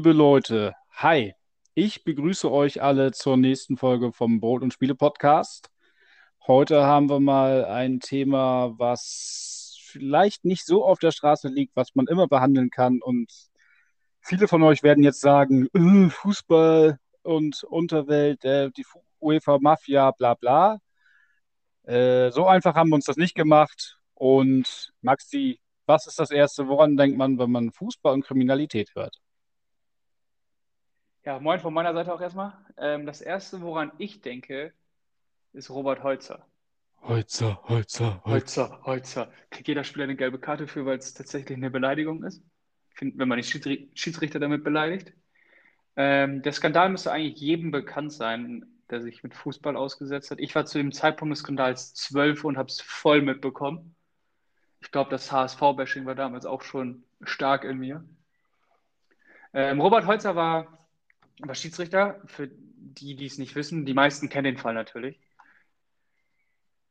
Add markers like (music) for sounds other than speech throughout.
Liebe Leute. Hi, ich begrüße euch alle zur nächsten Folge vom Brot und Spiele Podcast. Heute haben wir mal ein Thema, was vielleicht nicht so auf der Straße liegt, was man immer behandeln kann. Und viele von euch werden jetzt sagen, äh, Fußball und Unterwelt, äh, die UEFA Mafia, bla bla. Äh, so einfach haben wir uns das nicht gemacht. Und Maxi, was ist das Erste, woran denkt man, wenn man Fußball und Kriminalität hört? Ja, moin von meiner Seite auch erstmal. Ähm, das Erste, woran ich denke, ist Robert Holzer. Holzer, Holzer, Holzer, Holzer. Kriegt jeder Spieler eine gelbe Karte für, weil es tatsächlich eine Beleidigung ist? Find, wenn man die Schiedsrichter damit beleidigt. Ähm, der Skandal müsste eigentlich jedem bekannt sein, der sich mit Fußball ausgesetzt hat. Ich war zu dem Zeitpunkt des Skandals zwölf und habe es voll mitbekommen. Ich glaube, das HSV-Bashing war damals auch schon stark in mir. Ähm, Robert Holzer war, war Schiedsrichter, für die, die es nicht wissen. Die meisten kennen den Fall natürlich.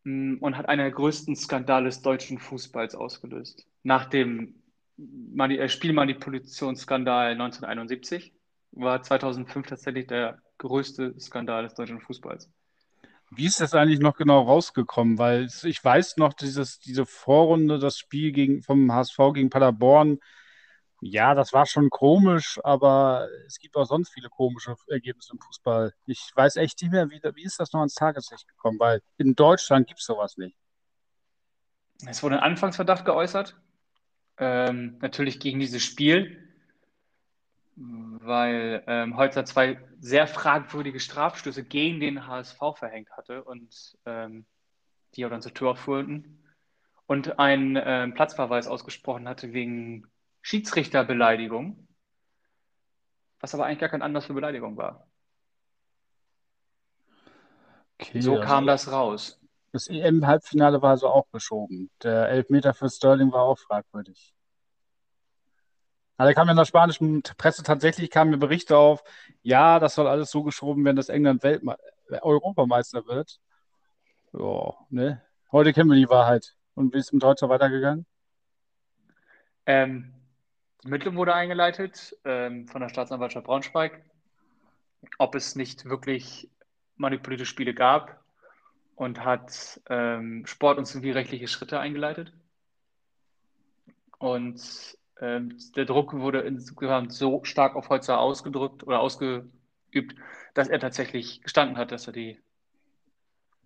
Mm, und hat einen der größten Skandale des deutschen Fußballs ausgelöst. Nach dem äh, Spielmanipulationsskandal 1971 war 2005 tatsächlich der größte Skandal des deutschen Fußballs. Wie ist das eigentlich noch genau rausgekommen? Weil ich weiß noch, dieses, diese Vorrunde, das Spiel gegen, vom HSV gegen Paderborn, ja, das war schon komisch, aber es gibt auch sonst viele komische Ergebnisse im Fußball. Ich weiß echt nicht mehr, wie, wie ist das noch ans Tageslicht gekommen, weil in Deutschland gibt es sowas nicht. Es wurde ein Anfangsverdacht geäußert, ähm, natürlich gegen dieses Spiel weil ähm, Holzer zwei sehr fragwürdige Strafstöße gegen den HSV verhängt hatte und ähm, die auch dann zur Tür führten und einen ähm, Platzverweis ausgesprochen hatte wegen Schiedsrichterbeleidigung, was aber eigentlich gar kein Anlass für Beleidigung war. Okay, so also kam das raus. Das EM-Halbfinale war also auch geschoben. Der Elfmeter für Sterling war auch fragwürdig. Also kam ja in der spanischen Presse tatsächlich kamen mir Berichte auf, ja, das soll alles so geschoben werden, dass England Weltme Europameister wird. Ja, ne? Heute kennen wir die Wahrheit. Und wie ist es mit heute weitergegangen? Ähm, die Ermittlung wurde eingeleitet ähm, von der Staatsanwaltschaft Braunschweig, ob es nicht wirklich manipulierte Spiele gab und hat ähm, Sport- und zivilrechtliche Schritte eingeleitet. Und ähm, der Druck wurde insgesamt so stark auf Holzer ausgedrückt oder ausgeübt, dass er tatsächlich gestanden hat, dass er die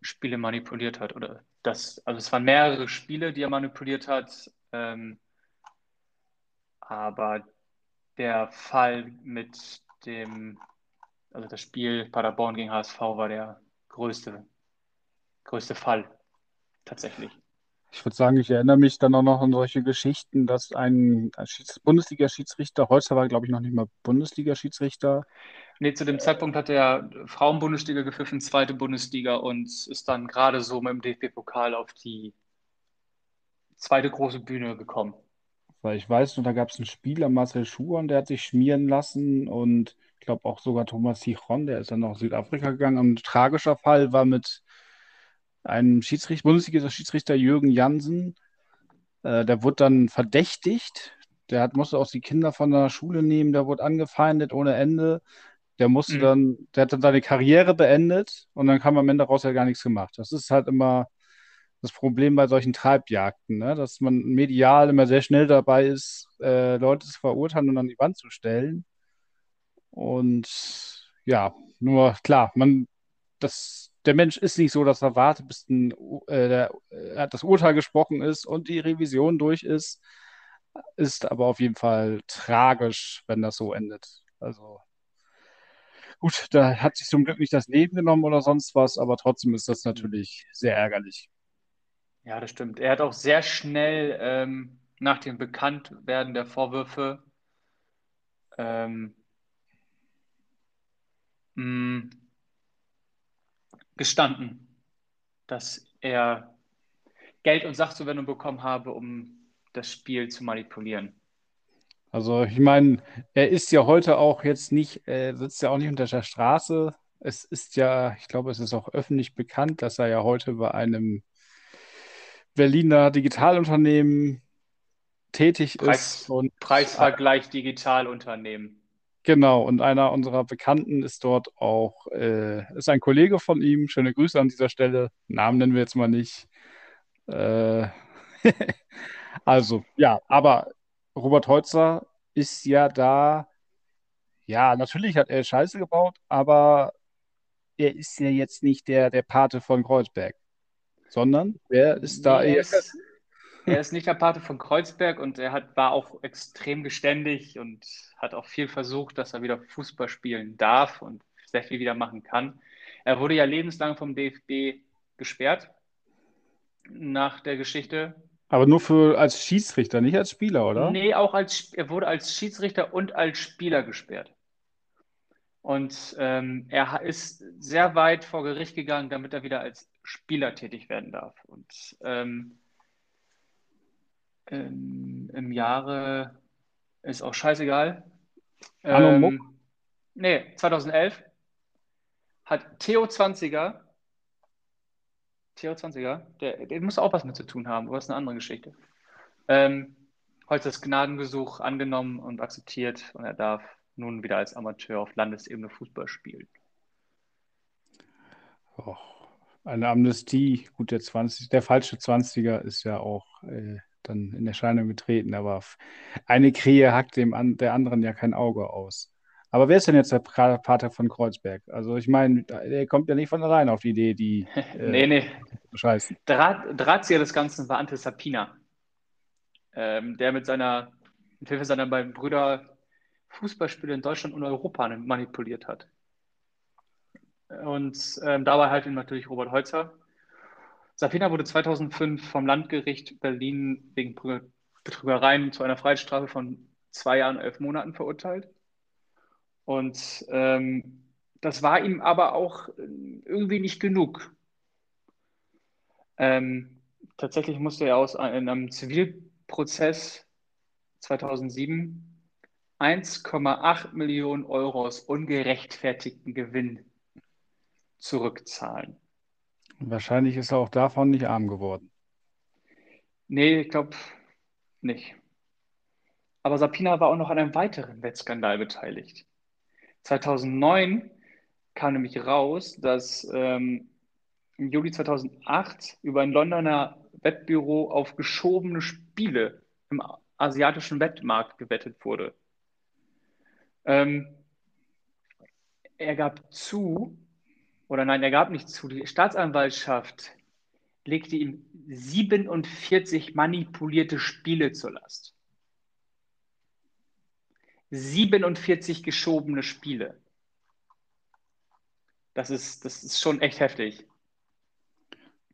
Spiele manipuliert hat. Oder das, also es waren mehrere Spiele, die er manipuliert hat. Ähm, aber der Fall mit dem, also das Spiel Paderborn gegen HSV war der größte, größte Fall tatsächlich. Ich würde sagen, ich erinnere mich dann auch noch an solche Geschichten, dass ein Bundesliga-Schiedsrichter, Holzer war, glaube ich, noch nicht mal Bundesliga-Schiedsrichter. Nee, zu dem Zeitpunkt hat er Frauenbundesliga gepfiffen, zweite Bundesliga und ist dann gerade so mit dem DFB-Pokal auf die zweite große Bühne gekommen. Weil ich weiß, da gab es einen Spieler, Marcel Schuhan, der hat sich schmieren lassen und ich glaube auch sogar Thomas Sichron, der ist dann nach Südafrika gegangen. Und ein tragischer Fall war mit ein Schiedsrichter, Bundesliga-Schiedsrichter Jürgen Jansen, äh, der wurde dann verdächtigt. Der hat, musste auch die Kinder von der Schule nehmen, der wurde angefeindet ohne Ende. Der musste mhm. dann, der hat dann seine Karriere beendet und dann kam am Ende raus, er hat gar nichts gemacht. Das ist halt immer das Problem bei solchen Treibjagden, ne? dass man medial immer sehr schnell dabei ist, äh, Leute zu verurteilen und an die Wand zu stellen. Und ja, nur klar, man, das der Mensch ist nicht so, dass er wartet, bis ein, äh, der, äh, das Urteil gesprochen ist und die Revision durch ist. Ist aber auf jeden Fall tragisch, wenn das so endet. Also gut, da hat sich zum Glück nicht das Leben genommen oder sonst was, aber trotzdem ist das natürlich sehr ärgerlich. Ja, das stimmt. Er hat auch sehr schnell ähm, nach dem Bekanntwerden der Vorwürfe ähm, mh, gestanden, dass er Geld und Sachzuwendung bekommen habe, um das Spiel zu manipulieren. Also ich meine, er ist ja heute auch jetzt nicht, er sitzt ja auch nicht unter der Straße. Es ist ja, ich glaube, es ist auch öffentlich bekannt, dass er ja heute bei einem Berliner Digitalunternehmen tätig Preis, ist. Und Preisvergleich Digitalunternehmen. Genau, und einer unserer Bekannten ist dort auch, äh, ist ein Kollege von ihm. Schöne Grüße an dieser Stelle. Namen nennen wir jetzt mal nicht. Äh, (laughs) also, ja, aber Robert Heutzer ist ja da, ja, natürlich hat er Scheiße gebaut, aber er ist ja jetzt nicht der, der Pate von Kreuzberg, sondern wer ist da Nee, er ist, er ist nicht der Pate von Kreuzberg und er hat, war auch extrem beständig und hat auch viel versucht, dass er wieder Fußball spielen darf und sehr viel wieder machen kann. Er wurde ja lebenslang vom DFB gesperrt nach der Geschichte. Aber nur für als Schiedsrichter, nicht als Spieler, oder? Nee, auch als, er wurde als Schiedsrichter und als Spieler gesperrt. Und ähm, er ist sehr weit vor Gericht gegangen, damit er wieder als Spieler tätig werden darf. Und ähm, ähm, im Jahre ist auch scheißegal. Muck? Ähm, nee, 2011 hat Theo Zwanziger, Theo Zwanziger, der, der muss auch was mit zu tun haben, aber das ist eine andere Geschichte. Ähm, heute das Gnadengesuch angenommen und akzeptiert und er darf nun wieder als Amateur auf Landesebene Fußball spielen. Och, eine Amnestie, gut, der 20, der falsche 20er ist ja auch äh, dann in Erscheinung getreten, aber eine Krähe hackt dem an, der anderen ja kein Auge aus. Aber wer ist denn jetzt der Pater von Kreuzberg? Also ich meine, der kommt ja nicht von allein auf die Idee, die Nee, (laughs) äh, nee. zu bescheißen. Draht, Drahtzieher des Ganzen war Ante Sapina, ähm, der mit seiner, mit Hilfe seiner beiden Brüder Fußballspiele in Deutschland und Europa manipuliert hat. Und ähm, dabei halt eben natürlich Robert Heutzer. Sapina wurde 2005 vom Landgericht Berlin wegen Betrü- Betrügereien zu einer Freiheitsstrafe von zwei Jahren, elf Monaten verurteilt. Und ähm, das war ihm aber auch äh, irgendwie nicht genug. Ähm, tatsächlich musste er aus einem Zivilprozess 2007 1,8 Millionen Euro aus ungerechtfertigten Gewinn zurückzahlen. Wahrscheinlich ist er auch davon nicht arm geworden. Nee, ich glaube nicht. Aber Sapina war auch noch an einem weiteren Wettskandal beteiligt. 2009 kam nämlich raus, dass ähm, im Juli 2008 über ein Londoner Wettbüro auf geschobene Spiele im asiatischen Wettmarkt gewettet wurde. Ähm, er gab zu, oder nein, er gab nicht zu, die Staatsanwaltschaft legte ihm 47 manipulierte Spiele zur Last. 47 geschobene Spiele. Das ist, das ist schon echt heftig.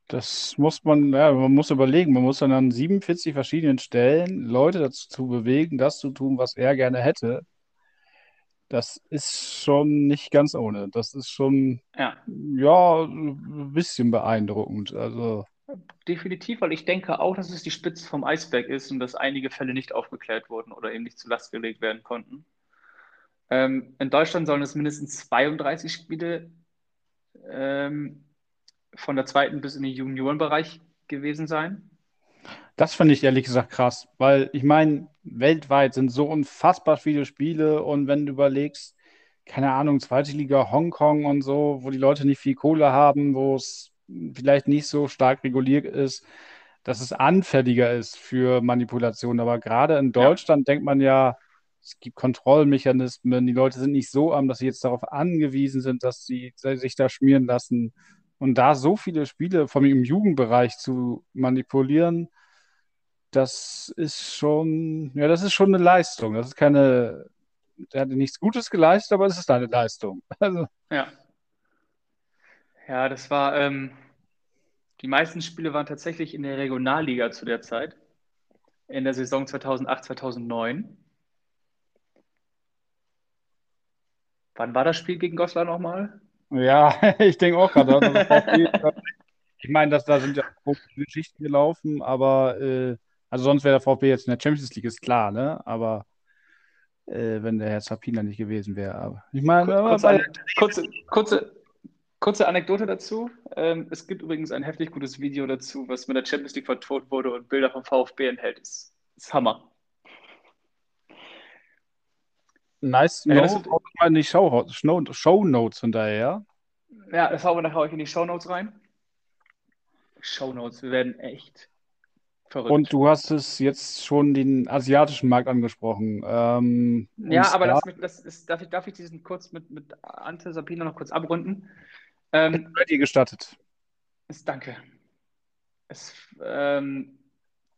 Das muss man, ja, man muss überlegen, man muss dann an 47 verschiedenen Stellen Leute dazu zu bewegen, das zu tun, was er gerne hätte. Das ist schon nicht ganz ohne. Das ist schon, Ja, ja, ein bisschen beeindruckend. Also, definitiv, weil ich denke auch, dass es die Spitze vom Eisberg ist und dass einige Fälle nicht aufgeklärt wurden oder eben nicht zur Last gelegt werden konnten. Ähm, in Deutschland sollen es mindestens 32 Spiele ähm, von der zweiten bis in den Juniorenbereich gewesen sein. Das finde ich ehrlich gesagt krass, weil ich meine, weltweit sind so unfassbar viele Spiele und wenn du überlegst, keine Ahnung, zweite Liga Hongkong und so, wo die Leute nicht viel Kohle haben, wo es vielleicht nicht so stark reguliert ist, dass es anfälliger ist für Manipulation. Aber gerade in Ja, Deutschland denkt man ja, es gibt Kontrollmechanismen, die Leute sind nicht so arm, dass sie jetzt darauf angewiesen sind, dass sie sich da schmieren lassen. Und da so viele Spiele vom im Jugendbereich zu manipulieren, das ist schon, ja, das ist schon eine Leistung. Das ist keine, der hat nichts Gutes geleistet, aber es ist eine Leistung. (laughs) Also, ja. Ja, das war, ähm, die meisten Spiele waren tatsächlich in der Regionalliga zu der Zeit, in der Saison 2008, 2009. Wann war das Spiel gegen Goslar nochmal? ja, (laughs) ich denke auch gerade, (laughs) ich meine, dass da sind ja Geschichten gelaufen, aber äh, also sonst wäre der VfB jetzt in der Champions League, ist klar, ne? Aber äh, wenn der Herr Zapina nicht gewesen wäre. Aber ich meine, Kurze, kurze, kurze, kurze Anekdote dazu. Ähm, es gibt übrigens ein heftig gutes Video dazu, was mit der Champions League vertont wurde und Bilder vom VfB enthält. Ist, ist Hammer. Nice Ja, das mal in die Show, Show, Show Notes hinterher. ja, das hauen wir nachher euch in die Shownotes rein. Shownotes, wir werden echt Und verrückt. du hast es jetzt schon den asiatischen Markt angesprochen. Ähm, und Ja, aber mich, das ist, darf ich, darf ich diesen kurz mit, mit Ante Sabina noch kurz abrunden? Ähm, dir gestattet. ist, danke. Es ähm,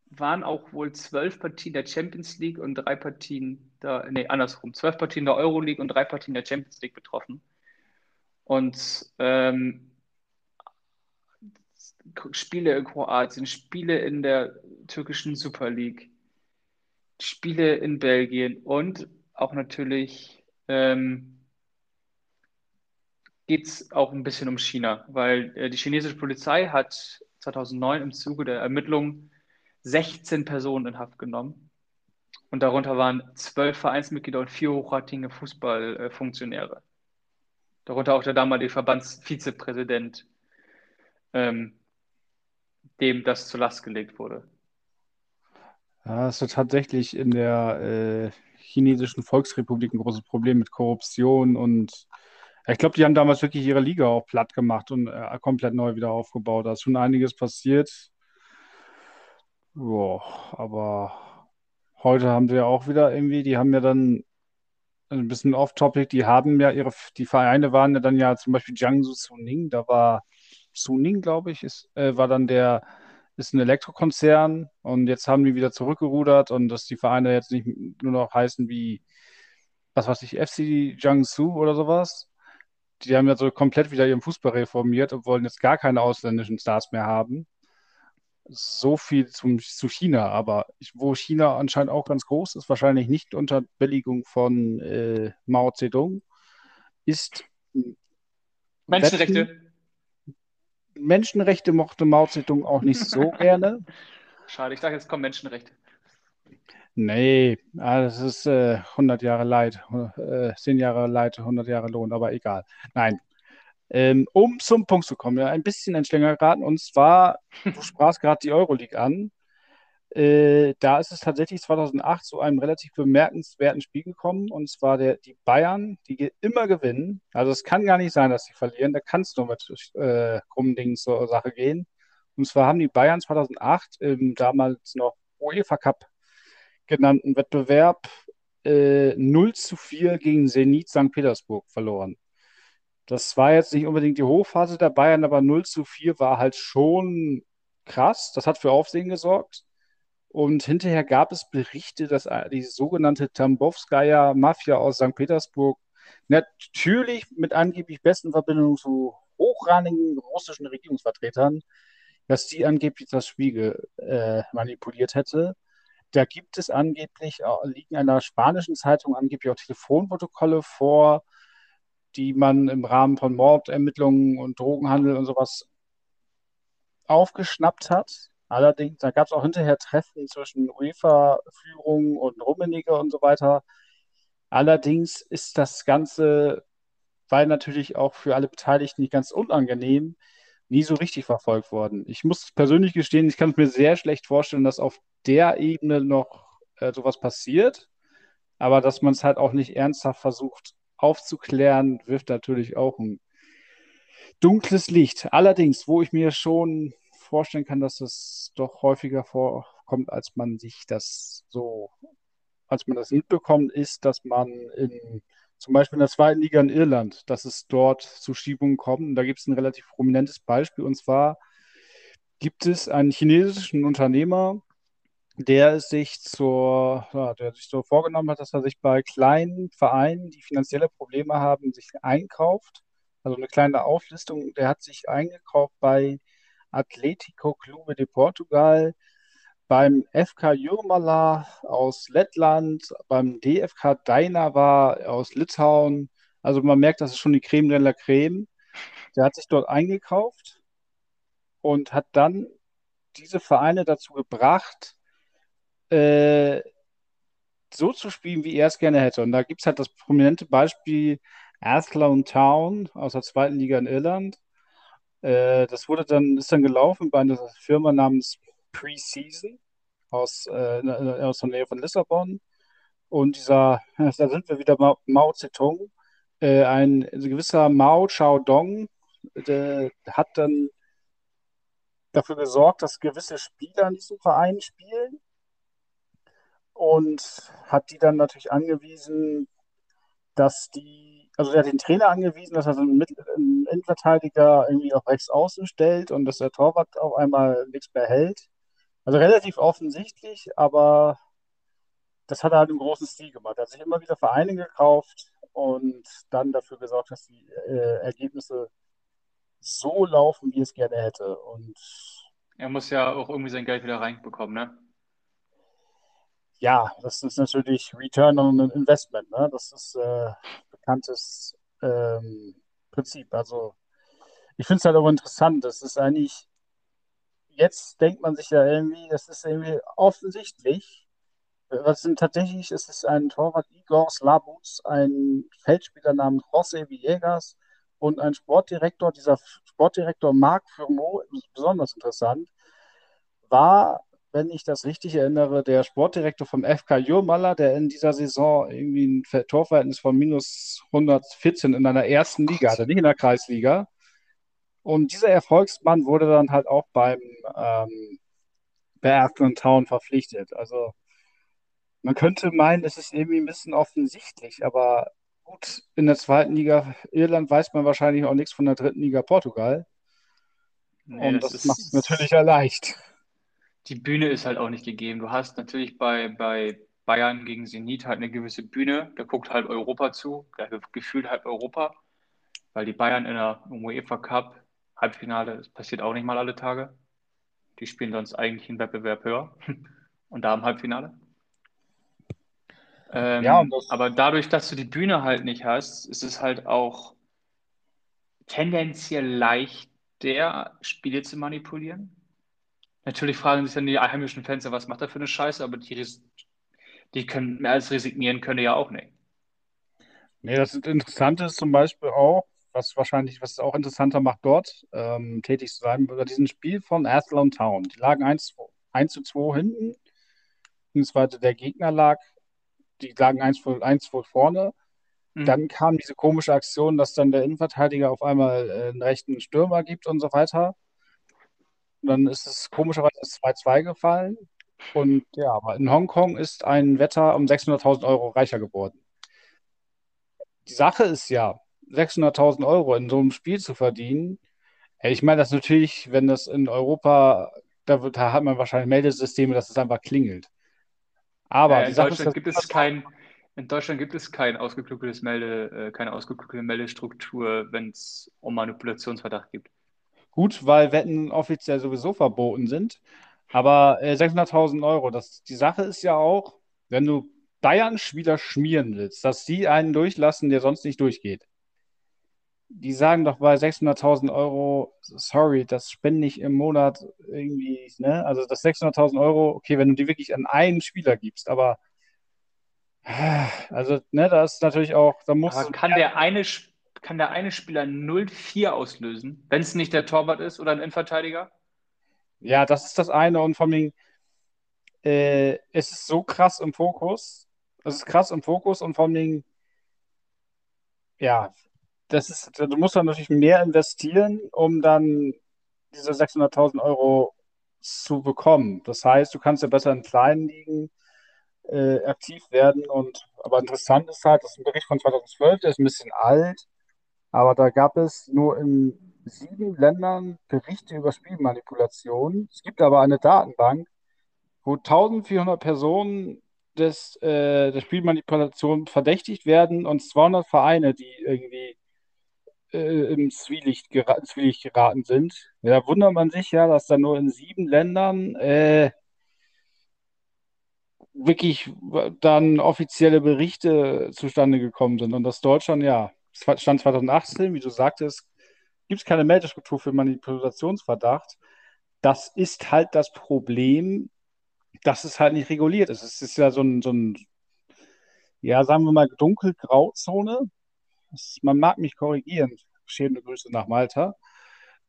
waren auch wohl zwölf Partien der Champions League und drei Partien der, nee, andersrum, zwölf Partien der Euroleague und drei Partien der Champions League betroffen. Und ähm, Spiele in Kroatien, Spiele in der türkischen Super League, Spiele in Belgien und auch natürlich ähm, geht es auch ein bisschen um China, weil äh, die chinesische Polizei hat 2009 im Zuge der Ermittlungen 16 Personen in Haft genommen. Und darunter waren zwölf Vereinsmitglieder und vier hochranginge Fußballfunktionäre. Darunter auch der damalige Verbandsvizepräsident, ähm, dem das zur Last gelegt wurde. Ja, es ist tatsächlich in der äh, chinesischen Volksrepublik ein großes Problem mit Korruption und ich glaube, die haben damals wirklich ihre Liga auch platt gemacht und äh, komplett neu wieder aufgebaut. Da ist schon einiges passiert. Boah, aber heute haben sie ja auch wieder irgendwie, die haben ja dann ein bisschen off-topic, die haben ja ihre, die Vereine waren ja dann ja zum Beispiel Jiangsu Suning, da war Suning, glaube ich, ist, äh, war dann der, ist ein Elektrokonzern und jetzt haben die wieder zurückgerudert und dass die Vereine jetzt nicht nur noch heißen wie, was weiß ich, FC Jiangsu oder sowas. Die haben ja so komplett wieder ihren Fußball reformiert und wollen jetzt gar keine ausländischen Stars mehr haben. So viel zum, zu China, aber ich, wo China anscheinend auch ganz groß ist, wahrscheinlich nicht unter Billigung von äh, Mao Zedong, ist. Menschenrechte. Menschenrechte mochte Mao Zedong auch nicht so (laughs) gerne. Schade, ich dachte, jetzt kommen Menschenrechte. Nee, ah, das ist äh, 100 Jahre Leid, äh, 10 Jahre Leid, 100 Jahre Lohn, aber egal. Nein, ähm, um zum Punkt zu kommen, ja, ein bisschen ein Schlänger geraten. Und zwar, du (laughs) sprachst gerade die Euroleague an. Äh, da ist es tatsächlich 2008 zu einem relativ bemerkenswerten Spiel gekommen. Und zwar der, die Bayern, die immer gewinnen. Also es kann gar nicht sein, dass sie verlieren. Da kann es nur mit äh, krummen Dingen zur Sache gehen. Und zwar haben die Bayern 2008 im damals noch UEFA Cup genannten Wettbewerb äh, 0 zu 4 gegen Zenit St. Petersburg verloren. Das war jetzt nicht unbedingt die Hochphase der Bayern, aber 0 zu 4 war halt schon krass. Das hat für Aufsehen gesorgt. Und hinterher gab es Berichte, dass die sogenannte Tambowskaja Mafia aus St. Petersburg natürlich mit angeblich besten Verbindungen zu hochrangigen russischen Regierungsvertretern, dass die angeblich das Spiel äh, manipuliert hätte. Da gibt es angeblich, äh, liegen einer spanischen Zeitung angeblich auch Telefonprotokolle vor, die man im Rahmen von Mordermittlungen und Drogenhandel und sowas aufgeschnappt hat. Allerdings, da gab es auch hinterher Treffen zwischen UEFA-Führung und Rummenigge und so weiter. Allerdings ist das Ganze, weil natürlich auch für alle Beteiligten nicht ganz unangenehm, nie so richtig verfolgt worden. Ich muss persönlich gestehen, ich kann es mir sehr schlecht vorstellen, dass auf der Ebene noch äh, sowas passiert, aber dass man es halt auch nicht ernsthaft versucht aufzuklären, wirft natürlich auch ein dunkles Licht. Allerdings, wo ich mir schon vorstellen kann, dass es doch häufiger vorkommt, als man sich das so, als man das mitbekommt, ist, dass man in zum Beispiel in der zweiten Liga in Irland, dass es dort zu Schiebungen kommt. Und da gibt es ein relativ prominentes Beispiel. Und zwar gibt es einen chinesischen Unternehmer, der sich zur, der sich so vorgenommen hat, dass er sich bei kleinen Vereinen, die finanzielle Probleme haben, sich einkauft. Also eine kleine Auflistung. Der hat sich eingekauft bei Atlético Clube de Portugal, beim FK Jurmala aus Lettland, beim DFK Dainava aus Litauen. Also man merkt, das ist schon die Creme de la Creme. Der hat sich dort eingekauft und hat dann diese Vereine dazu gebracht, äh, so zu spielen, wie er es gerne hätte. Und da gibt es halt das prominente Beispiel Athlone Town aus der zweiten Liga in Irland. Äh, das wurde dann, ist dann gelaufen bei einer Firma namens Preseason aus, äh, aus der Nähe von Lissabon. Und dieser, (laughs) da sind wir wieder Mao, Mao Zedong, äh, ein gewisser Mao Zedong, der hat dann dafür gesorgt, dass gewisse Spieler in diesem Verein spielen und hat die dann natürlich angewiesen, dass die, also er hat den Trainer angewiesen, dass er so einen, Innenverteidiger irgendwie auf rechts außen stellt und dass der Torwart auf einmal nichts mehr hält. Also relativ offensichtlich, aber das hat er halt im großen Stil gemacht. Er hat sich immer wieder Vereine gekauft und dann dafür gesorgt, dass die äh, Ergebnisse so laufen, wie es gerne hätte. Und er muss ja auch irgendwie sein Geld wieder reinbekommen, ne? Ja, das ist natürlich Return on Investment, ne? Das ist äh, bekanntes ähm, Prinzip. Also ich finde es halt auch interessant. Das ist eigentlich, jetzt denkt man sich ja irgendwie, das ist irgendwie offensichtlich. Was sind tatsächlich, es ist ein Torwart Igor Slabuts, ein Feldspieler namens José Villegas und ein Sportdirektor. Dieser Sportdirektor Marc Furmeau, besonders interessant, war, wenn ich das richtig erinnere, der Sportdirektor vom FK Jurmala, der in dieser Saison irgendwie ein Torverhältnis von minus 114 in einer ersten Liga hatte, nicht in der Kreisliga. Und dieser Erfolgsmann wurde dann halt auch beim ähm, bei Town verpflichtet. Also man könnte meinen, es ist irgendwie ein bisschen offensichtlich, aber gut, in der zweiten Liga Irland weiß man wahrscheinlich auch nichts von der dritten Liga Portugal. Nee, Und das, das macht es natürlich ja leicht. Die Bühne ist halt auch nicht gegeben. Du hast natürlich bei, bei Bayern gegen Zenit halt eine gewisse Bühne. Da guckt halb Europa zu, gefühlt halb Europa, weil die Bayern in der UEFA Cup Halbfinale, das passiert auch nicht mal alle Tage. Die spielen sonst eigentlich einen Wettbewerb höher (laughs) und da im Halbfinale. Ähm, ja, aber dadurch, dass du die Bühne halt nicht hast, ist es halt auch tendenziell leichter, Spiele zu manipulieren. Natürlich fragen sich dann die heimischen Fans, was macht er für eine Scheiße, aber die, die können mehr als resignieren, können ja auch nicht. Nee, das Interessante ist zum Beispiel auch, was wahrscheinlich, was es auch interessanter macht, dort ähm, tätig zu sein, über diesen Spiel von Athlone Town. Die lagen 1, 1 zu 2 hinten, beziehungsweise der Gegner lag die lagen 1 vor, 1 vor vorne. Mhm. Dann kam diese komische Aktion, dass dann der Innenverteidiger auf einmal äh, einen rechten Stürmer gibt und so weiter. Und dann ist es komischerweise 2-2 gefallen. Und ja, aber in Hongkong ist ein Wetter um 600.000 Euro reicher geworden. Die Sache ist ja, 600.000 Euro in so einem Spiel zu verdienen. Ich meine, das natürlich, wenn das in Europa, da, wird, da hat man wahrscheinlich Meldesysteme, dass es einfach klingelt. Aber äh, in, Deutschland ist, gibt es kein, in Deutschland gibt es kein ausgeklügeltes Melde, äh, keine ausgeklügelte Meldestruktur, wenn es um Manipulationsverdacht gibt. Gut, weil Wetten offiziell sowieso verboten sind. Aber äh, 600.000 Euro, das, die Sache ist ja auch, wenn du Bayern-Spieler schmieren willst, dass die einen durchlassen, der sonst nicht durchgeht die sagen doch bei 600.000 Euro, sorry, das spende ich im Monat irgendwie, ne? Also das 600.000 Euro, okay, wenn du die wirklich an einen Spieler gibst, aber also, ne, da ist natürlich auch, da muss. Aber kann der eine, kann der eine Spieler 0-4 auslösen, wenn es nicht der Torwart ist oder ein Innenverteidiger? Ja, das ist das eine und vor allem, äh, es ist so krass im Fokus. Es ist krass im Fokus und vor allem, ja, das ist, du musst dann natürlich mehr investieren, um dann diese 600.000 Euro zu bekommen. Das heißt, du kannst ja besser in kleinen Ligen äh, aktiv werden. Und aber interessant ist halt, das ist ein Bericht von 2012, der ist ein bisschen alt, aber da gab es nur in sieben Ländern Berichte über Spielmanipulation. Es gibt aber eine Datenbank, wo 1400 Personen des, äh, der Spielmanipulation verdächtigt werden und 200 Vereine, die irgendwie äh, im Zwielicht, gera Zwielicht geraten sind. Da wundert man sich ja, dass da nur in sieben Ländern äh, wirklich dann offizielle Berichte zustande gekommen sind. Und dass Deutschland, ja, Stand 2018, wie du sagtest, gibt es keine Meldestruktur für Manipulationsverdacht. Das ist halt das Problem, dass es halt nicht reguliert ist. Es ist ja so ein, so ein ja, sagen wir mal, dunkelgrauzone. Man mag mich korrigieren. Schöne Grüße nach Malta.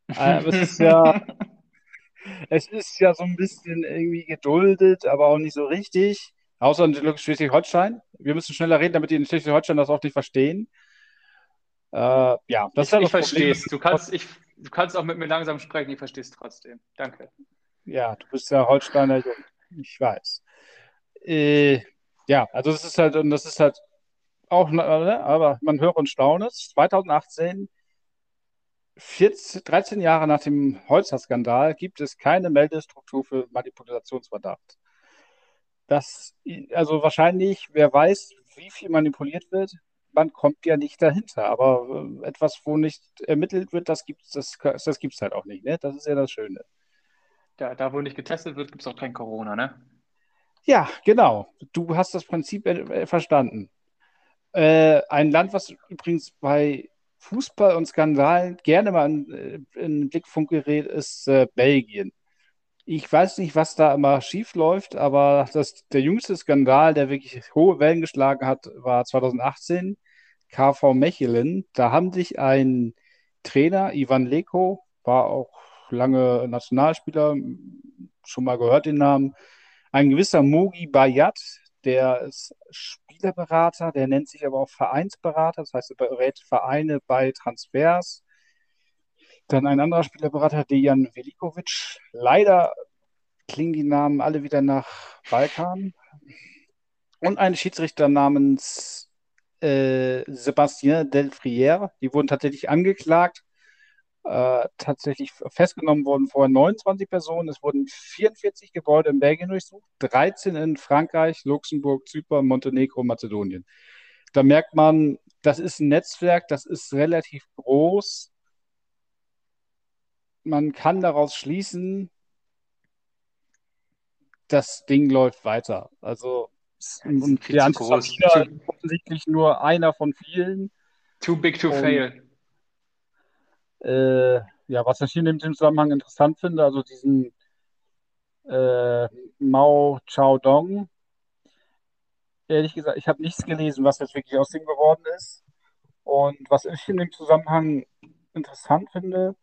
Äh, es ist ja, (laughs) es ist ja so ein bisschen irgendwie geduldet, aber auch nicht so richtig. Außer in Schleswig-Holstein. Wir müssen schneller reden, damit die in Schleswig-Holstein das auch nicht verstehen. Äh, ja, das ich, ist ja ich verstehe es. Du kannst, du kannst auch mit mir langsam sprechen, ich verstehe es trotzdem. Danke. Ja, du bist ja Holsteiner Jung. Ich weiß. Äh, ja, also das ist halt, und das ist halt auch, ne, aber man hört und staune es. 2018 14, 13 Jahre nach dem Holzer-Skandal gibt es keine Meldestruktur für Manipulationsverdacht. Das, also wahrscheinlich, wer weiß, wie viel manipuliert wird, man kommt ja nicht dahinter. Aber äh, etwas, wo nicht ermittelt wird, das gibt es das, das gibt's halt auch nicht. Ne? Das ist ja das Schöne. Da, da wo nicht getestet wird, gibt es auch kein Corona, ne? Ja, genau. Du hast das Prinzip äh, verstanden. Äh, ein Land, was übrigens bei Fußball und Skandalen gerne mal in, äh, in den Blickfunk gerät, ist äh, Belgien. Ich weiß nicht, was da immer schief läuft, aber das, der jüngste Skandal, der wirklich hohe Wellen geschlagen hat, war 2018. KV Mechelen. Da haben sich ein Trainer, Ivan Leko, war auch lange Nationalspieler, schon mal gehört den Namen, ein gewisser Mogi Bayat, der ist Spielerberater, der nennt sich aber auch Vereinsberater, das heißt, er berät Vereine bei Transfers. Dann ein anderer Spielerberater, Dejan Velikovic. Leider klingen die Namen alle wieder nach Balkan. Und ein Schiedsrichter namens äh, Sébastien Delfrière. Die wurden tatsächlich angeklagt äh, tatsächlich festgenommen wurden vorher 29 Personen. Es wurden 44 Gebäude in Belgien durchsucht, 13 in Frankreich, Luxemburg, Zypern, Montenegro, Mazedonien. Da merkt man, das ist ein Netzwerk, das ist relativ groß. Man kann daraus schließen, das Ding läuft weiter. Also und der ist offensichtlich nur einer von vielen. Too big to und, fail. Äh, ja, was ich hier in dem Zusammenhang interessant finde, also diesen äh, Mao Chao-Dong, ehrlich gesagt, ich habe nichts gelesen, was jetzt wirklich aus dem geworden ist. Und was ich in dem Zusammenhang interessant finde,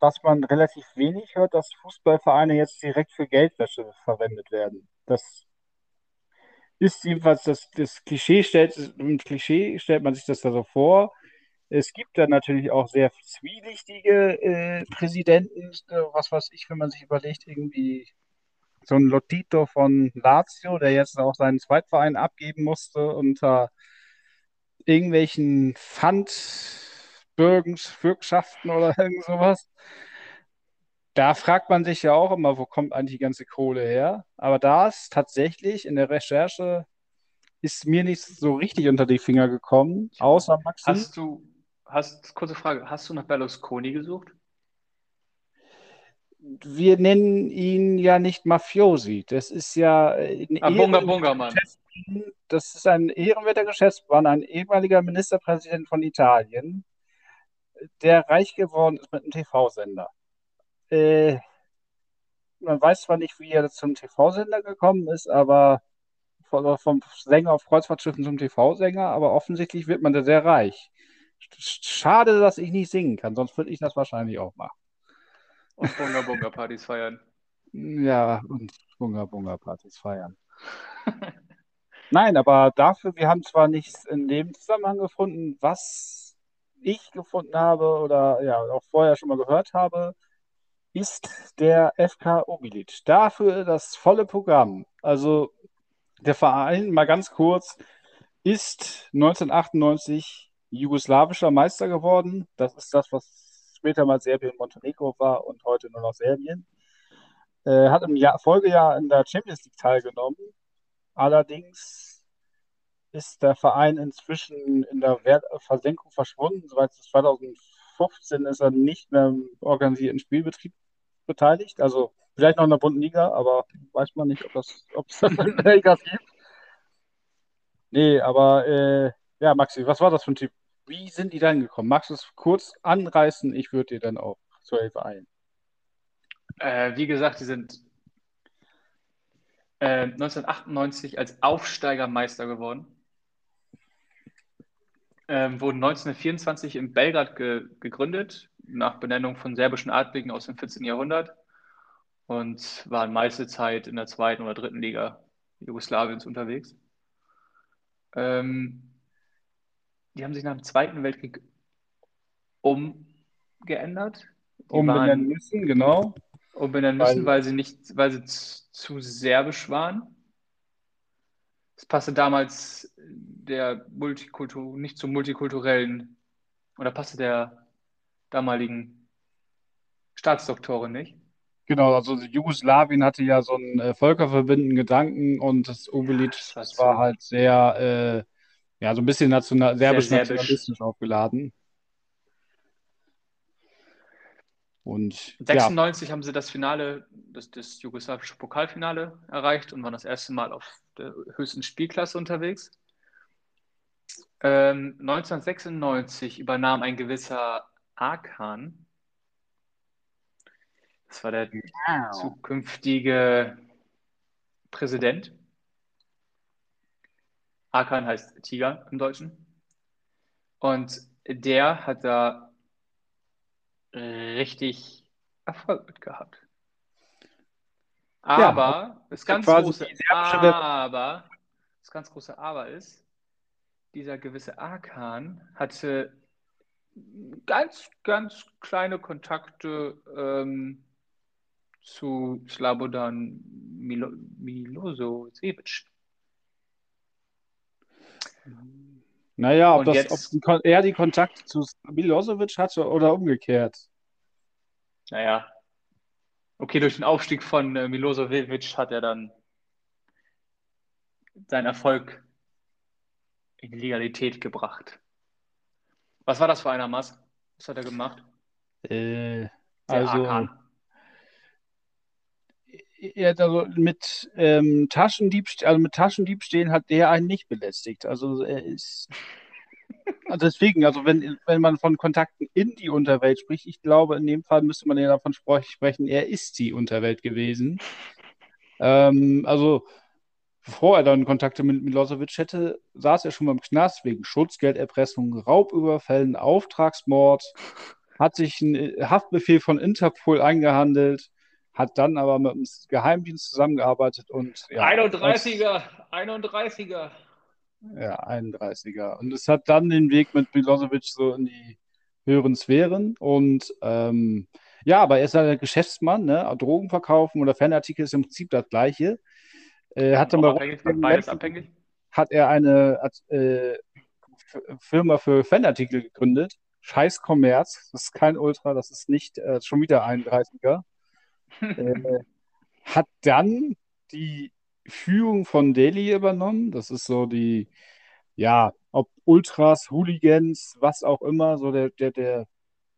was man relativ wenig hört, dass Fußballvereine jetzt direkt für Geldwäsche verwendet werden. Das ist jedenfalls das, das Klischee stellt, im Klischee stellt man sich das da so vor. Es gibt dann natürlich auch sehr zwielichtige äh, Präsidenten, äh, was weiß ich, wenn man sich überlegt, irgendwie so ein Lotito von Lazio, der jetzt auch seinen Zweitverein abgeben musste unter irgendwelchen Pfandbürgschaften oder (laughs) irgend sowas. Da fragt man sich ja auch immer, wo kommt eigentlich die ganze Kohle her? Aber da ist tatsächlich in der Recherche ist mir nicht so richtig unter die Finger gekommen, außer Maxi. Hast du, hast, kurze Frage, hast du nach Berlusconi gesucht? Wir nennen ihn ja nicht Mafiosi. Das ist ja ein ah, Bunga Bunga, Mann. Das ist ein ehrenwerter Geschäftsmann, ein ehemaliger Ministerpräsident von Italien, der reich geworden ist mit einem TV-Sender. Äh, man weiß zwar nicht, wie er zum TV-Sender gekommen ist, aber vom Sänger auf Kreuzfahrtschiffen zum TV-Sänger, aber offensichtlich wird man da sehr reich. Schade, dass ich nicht singen kann, sonst würde ich das wahrscheinlich auch machen. Und Bunga Bunga Partys feiern. (laughs) Ja, und Bunga Bunga Partys feiern. (laughs) Nein, aber dafür, wir haben zwar nichts in dem Zusammenhang gefunden, was ich gefunden habe oder ja auch vorher schon mal gehört habe, ist der FK Obilic. Dafür das volle Programm. Also der Verein, mal ganz kurz, ist 1998 jugoslawischer Meister geworden. Das ist das, was später mal Serbien Montenegro war und heute nur noch Serbien. Äh, hat im Jahr, Folgejahr in der Champions League teilgenommen. Allerdings ist der Verein inzwischen in der Wert Versenkung verschwunden. Soweit es 2015 ist er nicht mehr im organisierten Spielbetrieb beteiligt. Also vielleicht noch in der Bundesliga, aber weiß man nicht, ob, es das (laughs) in der Liga gibt. Nee, aber äh, ja, Maxi, was war das für ein Typ? Wie sind die dann gekommen? Magst du es kurz anreißen? Ich würde dir dann auch zur Hilfe eilen. Äh, wie gesagt, die sind äh, 1998 als Aufsteigermeister geworden. Ähm, wurden 1924 in Belgrad ge gegründet, nach Benennung von serbischen Adligen aus dem 14. Jahrhundert. und waren meiste Zeit in der zweiten oder dritten Liga Jugoslawiens unterwegs. Ähm, die haben sich nach dem Zweiten Weltkrieg umgeändert. Die Umbenennen müssen, genau. Umbenennen müssen, weil, weil sie nicht, weil sie zu serbisch waren. Es passte damals der Multikultur, nicht zum multikulturellen, oder passte der damaligen Staatsdoktorin nicht. Genau, also Jugoslawien hatte ja so einen äh, völkerverbindenden Gedanken und das Oberlied, ja, das, war, war halt sehr, äh, ja, so ein bisschen national, serbisch-nationalistisch aufgeladen. Und 96 ja. haben sie das Finale, das, das jugoslawische Pokalfinale erreicht und waren das erste Mal auf der höchsten Spielklasse unterwegs. Ähm, 1996 übernahm ein gewisser Akan das war der wow. zukünftige Präsident. Akan heißt Tiger im Deutschen. Und der hat da richtig Erfolg mit gehabt. Aber ja, das ganz große Aber, das ganz große Aber ist, dieser gewisse Akan hatte ganz, ganz kleine Kontakte ähm, zu Slabodan Milo Milosevic. Naja, ob, das, jetzt, ob er die Kontakte zu Milosevic hatte oder umgekehrt. Naja. Okay, durch den Aufstieg von äh, Milosevic hat er dann seinen Erfolg in Legalität gebracht. Was war das für einer, Mas? Was hat er gemacht? Äh, also, Arkan er also mit ähm, Taschendiebstahl, also mit Taschendiebstählen hat der einen nicht belästigt. Also er ist (laughs) also deswegen, also wenn, wenn man von Kontakten in die Unterwelt spricht, ich glaube, in dem Fall müsste man ja davon sprechen, er ist die Unterwelt gewesen. Ähm, also bevor er dann Kontakte mit Milosevic hätte, saß er schon beim Knast wegen Schutzgelderpressung, Raubüberfällen, Auftragsmord, hat sich einen Haftbefehl von Interpol eingehandelt hat dann aber mit dem Geheimdienst zusammengearbeitet und ja, 31er, 31er. Ja, 31er. Und es hat dann den Weg mit Milosevic so in die höheren Sphären. Und ähm, ja, aber er ist ein Geschäftsmann, ne? Drogen verkaufen oder Fanartikel ist im Prinzip das Gleiche. Äh, hat dann abhängig, beides abhängig. Hat er eine hat, äh, Firma für Fanartikel gegründet. Scheiß Kommerz. Das ist kein Ultra, das ist nicht äh, schon wieder 31er äh, hat dann die Führung von Delhi übernommen. Das ist so die, ja, ob Ultras, Hooligans, was auch immer, so der, der, der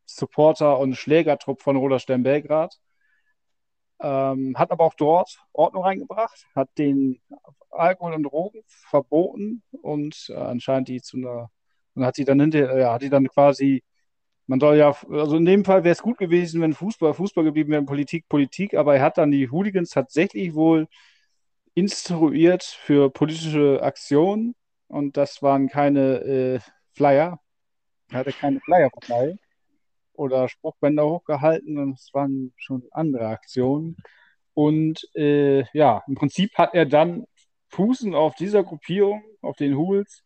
Supporter und Schlägertrupp von Roder Stern Belgrad. Ähm, hat aber auch dort Ordnung reingebracht, hat den Alkohol und Drogen verboten und äh, anscheinend die zu einer, und hat sie dann hinter, ja, hat die dann quasi man soll ja, also in dem Fall wäre es gut gewesen, wenn Fußball Fußball geblieben wäre, Politik Politik, aber er hat dann die Hooligans tatsächlich wohl instruiert für politische Aktionen und das waren keine äh, Flyer. Er hatte keine Flyer dabei oder Spruchbänder hochgehalten und es waren schon andere Aktionen. Und äh, ja, im Prinzip hat er dann Fußen auf dieser Gruppierung, auf den Hools,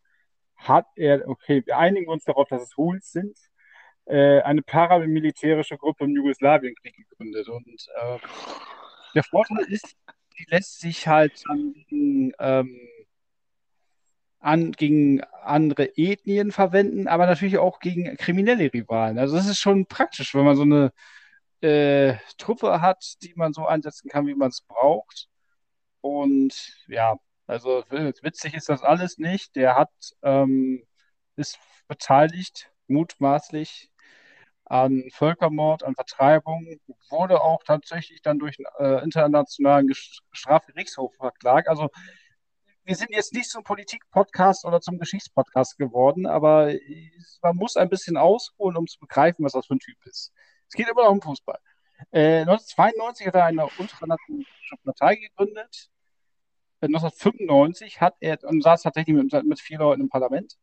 hat er, okay, wir einigen uns darauf, dass es Hools sind, äh, eine paramilitärische Gruppe im Jugoslawienkrieg gegründet. Und äh, der Vorteil ist, die lässt sich halt ähm, an, gegen andere Ethnien verwenden, aber natürlich auch gegen kriminelle Rivalen. Also das ist schon praktisch, wenn man so eine äh, Truppe hat, die man so einsetzen kann, wie man es braucht. Und ja, also witzig ist das alles nicht. Der hat ähm, ist beteiligt, mutmaßlich an Völkermord, an Vertreibung, wurde auch tatsächlich dann durch einen äh, internationalen Strafgerichtshof verklagt. Also wir sind jetzt nicht zum Politik-Podcast oder zum Geschichtspodcast geworden, aber man muss ein bisschen ausholen, um zu begreifen, was das für ein Typ ist. Es geht immer noch um Fußball. Äh, 1992 hat er eine ultranationalistische Partei gegründet. 1995 äh, hat er, und saß tatsächlich mit, mit vier Leuten im Parlament.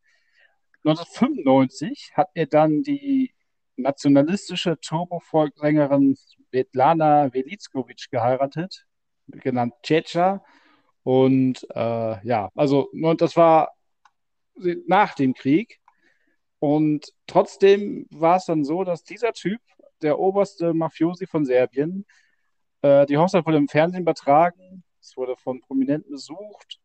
1995 hat er dann die nationalistische Turbo-Volkssängerin Svetlana Velickovic geheiratet, genannt Tschetscha. Und äh, ja, also und das war nach dem Krieg. Und trotzdem war es dann so, dass dieser Typ, der oberste Mafiosi von Serbien, äh, die Hochzeit wurde im Fernsehen übertragen, es wurde von Prominenten besucht,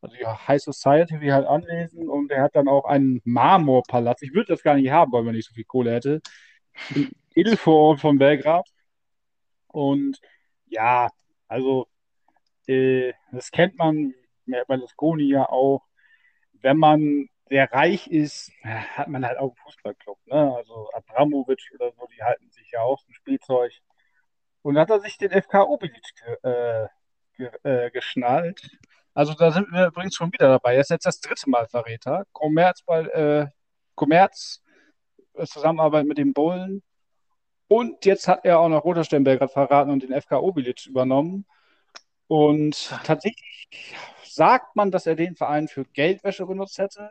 also die High Society wie halt anlesen und er hat dann auch einen Marmorpalast. Ich würde das gar nicht haben, weil man nicht so viel Kohle hätte. Im Edelvorort von Belgrad. Und ja, also äh, das kennt man bei Berlusconi ja auch. Wenn man sehr reich ist, hat man halt auch einen Fußballclub. Ne? Also Abramovic oder so, die halten sich ja auch zum Spielzeug. Und da hat er sich den FK Obilic äh, ge äh, geschnallt. Also da sind wir übrigens schon wieder dabei. Er ist jetzt das dritte Mal Verräter. Commerz, bei, äh, Commerz äh, Zusammenarbeit mit dem Bullen. Und jetzt hat er auch noch Roter Sternberg verraten und den FK Obilic übernommen. Und tatsächlich sagt man, dass er den Verein für Geldwäsche benutzt hätte.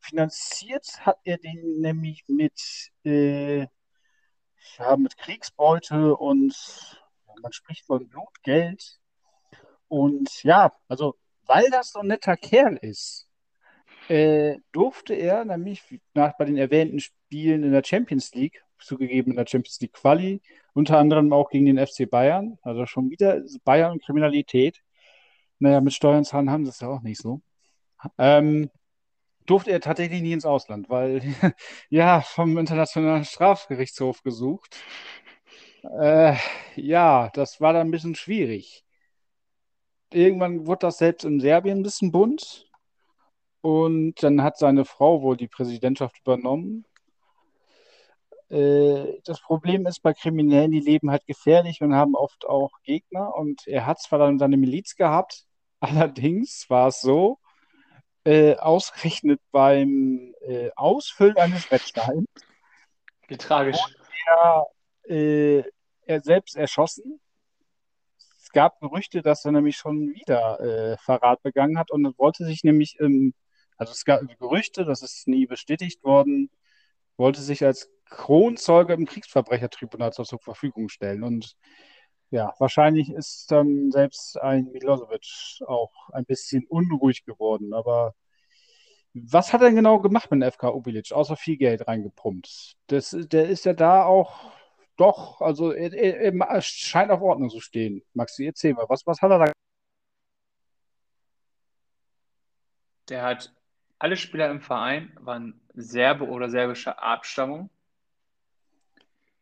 Finanziert hat er den nämlich mit, äh, ja, mit Kriegsbeute und man spricht von Blutgeld. Und ja, also weil das so ein netter Kerl ist, äh, durfte er nämlich nach, bei den erwähnten Spielen in der Champions League, zugegeben in der Champions League Quali, unter anderem auch gegen den FC Bayern, also schon wieder Bayern und Kriminalität. Naja, mit Steuern zahlen haben sie es ja auch nicht so. Ähm, durfte er tatsächlich nie ins Ausland, weil (laughs) ja, vom Internationalen Strafgerichtshof gesucht. Äh, ja, das war dann ein bisschen schwierig. Irgendwann wurde das selbst in Serbien ein bisschen bunt. Und dann hat seine Frau wohl die Präsidentschaft übernommen. Äh, das Problem ist bei Kriminellen, die leben halt gefährlich und haben oft auch Gegner. Und er hat zwar dann seine Miliz gehabt, (laughs) allerdings war es so, äh, ausgerechnet beim äh, Ausfüllen eines Wettsteins. Wie tragisch. Er, äh, er selbst erschossen. Es gab Gerüchte, dass er nämlich schon wieder äh, Verrat begangen hat und wollte sich nämlich, ähm, also es gab Gerüchte, das ist nie bestätigt worden, wollte sich als Kronzeuge im Kriegsverbrechertribunal zur Verfügung stellen. Und ja, wahrscheinlich ist dann selbst ein Milosevic auch ein bisschen unruhig geworden. Aber was hat er denn genau gemacht mit dem FK Obilic, außer viel Geld reingepumpt? Das, der ist ja da auch doch, also er, er, er scheint auf Ordnung zu stehen. Maxi, erzähl mal, was, was hat er da? Der hat alle Spieler im Verein waren Serbe oder serbischer Abstammung.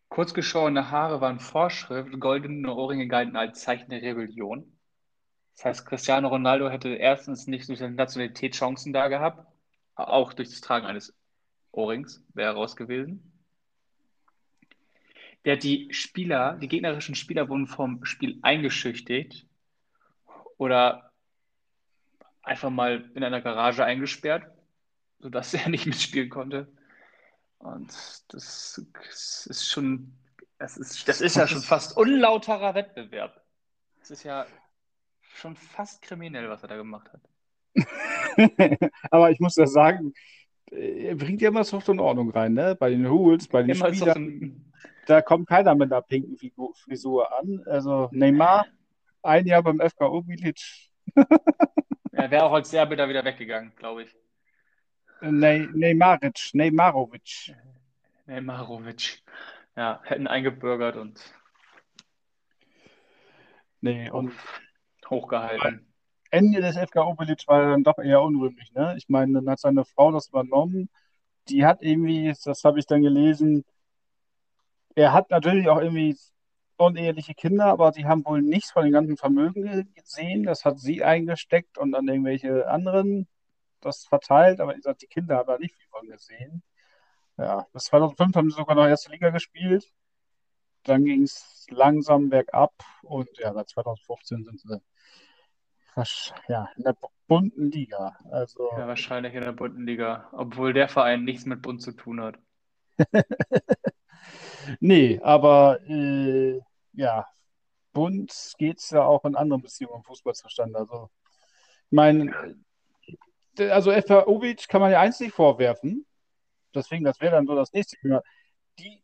Kurzgeschorene Haare waren Vorschrift, goldene Ohrringe galten als Zeichen der Rebellion. Das heißt, Cristiano Ronaldo hätte erstens nicht durch seine Nationalität Chancen da gehabt, auch durch das Tragen eines Ohrrings wäre er raus gewesen. Der hat die Spieler, die gegnerischen Spieler wurden vom Spiel eingeschüchtert oder einfach mal in einer Garage eingesperrt, sodass (laughs) er nicht mitspielen konnte. Und das ist schon, das ist, das ist ja schon (laughs) fast unlauterer Wettbewerb. Das ist ja schon fast kriminell, was er da gemacht hat. (laughs) Aber ich muss das sagen, er bringt ja immer Soft und Ordnung rein, ne? Bei den Hools, bei den immer Spielern. Da kommt keiner mit einer pinken Frisur an. Also Neymar, ein Jahr beim FK Obilic. (laughs) er wäre auch als Serbe da wieder weggegangen, glaube ich. Ne Neymaric, Neymarovic. Neymarovic. Ja, hätten eingebürgert und. Nee, und. Hochgehalten. Ende des FK Opelic war dann doch eher unrühmlich, ne? Ich meine, dann hat seine Frau das übernommen. Die hat irgendwie, das habe ich dann gelesen, er hat natürlich auch irgendwie uneheliche Kinder, aber sie haben wohl nichts von dem ganzen Vermögen gesehen. Das hat sie eingesteckt und dann irgendwelche anderen das verteilt, aber gesagt, die Kinder haben da nicht viel von gesehen. Ja, bis 2005 haben sie sogar noch erste Liga gespielt. Dann ging es langsam bergab und ja, seit 2015 sind sie ja, in der bunten Liga. Also, ja, wahrscheinlich in der bunten Liga, obwohl der Verein nichts mit bunt zu tun hat. (laughs) nee, aber äh, ja, bunt geht es ja auch in anderen Beziehungen im Fußball zustande. Also, ich meine, also FA Ovic kann man ja eins nicht vorwerfen. Deswegen, das wäre dann so das nächste Thema. Die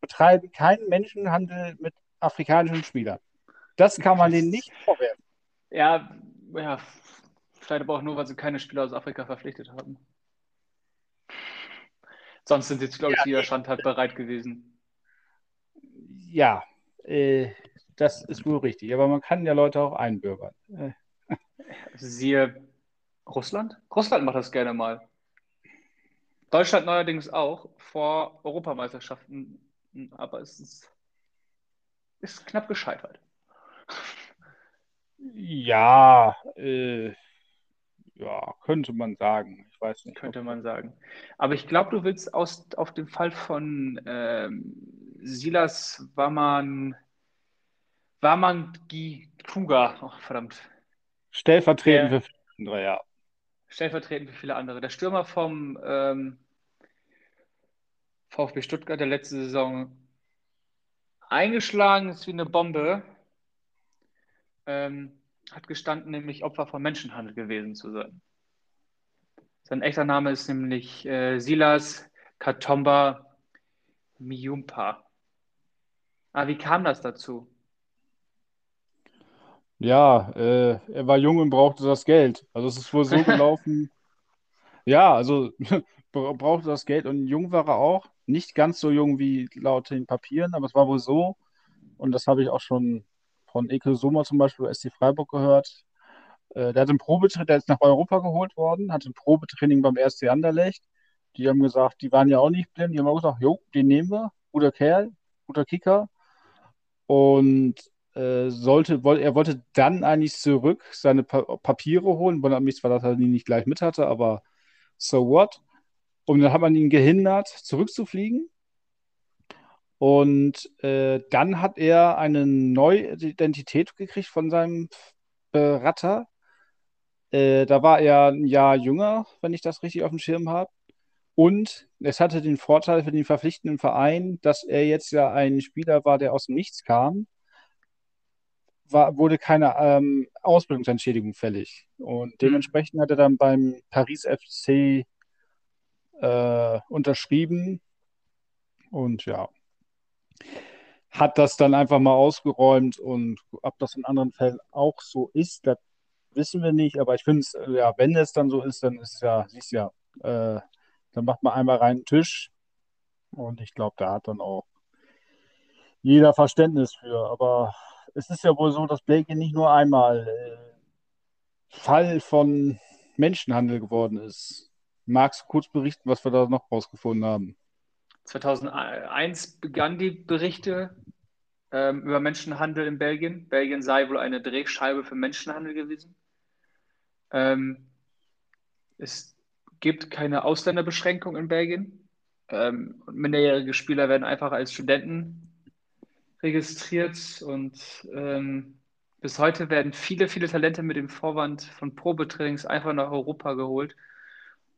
betreiben keinen Menschenhandel mit afrikanischen Spielern. Das kann man denen nicht vorwerfen. Ja, ja, vielleicht aber auch nur, weil sie keine Spieler aus Afrika verpflichtet haben. Sonst sind jetzt, glaube ich, ja, jeder Stand halt bereit gewesen. Ja, äh, das ist wohl richtig. Aber man kann ja Leute auch einbürgern. Äh. Siehe Russland? Russland macht das gerne mal. Deutschland neuerdings auch vor Europameisterschaften, aber es ist, ist knapp gescheitert. Ja, äh, ja, könnte man sagen. Ich weiß nicht. Könnte man sagen. Aber ich glaube, du willst aus, auf den Fall von ähm, Silas Waman, Waman Kuga, oh, verdammt. Stellvertretend Der, für viele andere, ja. Stellvertretend für viele andere. Der Stürmer vom ähm, VfB Stuttgart der letzte Saison eingeschlagen ist wie eine Bombe. Ähm, hat gestanden, nämlich Opfer von Menschenhandel gewesen zu sein. Sein echter Name ist nämlich äh, Silas Katomba Miumpa. Ah, wie kam das dazu? Ja, äh, er war jung und brauchte das Geld. Also es ist wohl so (laughs) gelaufen. ja, also (laughs) brauchte das Geld und jung war er auch. Nicht ganz so jung wie laut den Papieren, aber es war wohl so. Und das habe ich auch schon von Ekel Sommer zum Beispiel, SC Freiburg gehört. Äh, der hat einen Probetraining, der ist nach Europa geholt worden, hatte ein Probetraining beim RC Anderlecht. Die haben gesagt, die waren ja auch nicht blind. Die haben auch gesagt, jo, den nehmen wir. Guter Kerl, guter Kicker. Und äh, sollte, er wollte dann eigentlich zurück seine pa Papiere holen. Wundert mich zwar, dass er die nicht gleich mit hatte, aber so what? Und dann hat man ihn gehindert, zurückzufliegen. Und äh, dann hat er eine neue Identität gekriegt von seinem Berater. Äh, da war er ein Jahr jünger, wenn ich das richtig auf dem Schirm habe. Und es hatte den Vorteil für den verpflichtenden Verein, dass er jetzt ja ein Spieler war, der aus dem Nichts kam. War, wurde keine ähm, Ausbildungsentschädigung fällig. Und mhm. dementsprechend hat er dann beim Paris FC äh, unterschrieben. Und ja, hat das dann einfach mal ausgeräumt und ob das in anderen Fällen auch so ist, das wissen wir nicht, aber ich finde es, ja, wenn es dann so ist, dann ist es ja, siehst ja, äh, dann macht man einmal rein einen Tisch und ich glaube, da hat dann auch jeder Verständnis für, aber es ist ja wohl so, dass Belgien nicht nur einmal äh, Fall von Menschenhandel geworden ist. Magst du kurz berichten, was wir da noch rausgefunden haben? 2001 begannen die Berichte ähm, über Menschenhandel in Belgien. Belgien sei wohl eine Drehscheibe für Menschenhandel gewesen. Ähm, es gibt keine Ausländerbeschränkung in Belgien. Ähm, minderjährige Spieler werden einfach als Studenten registriert und ähm, bis heute werden viele, viele Talente mit dem Vorwand von Probetrainings einfach nach Europa geholt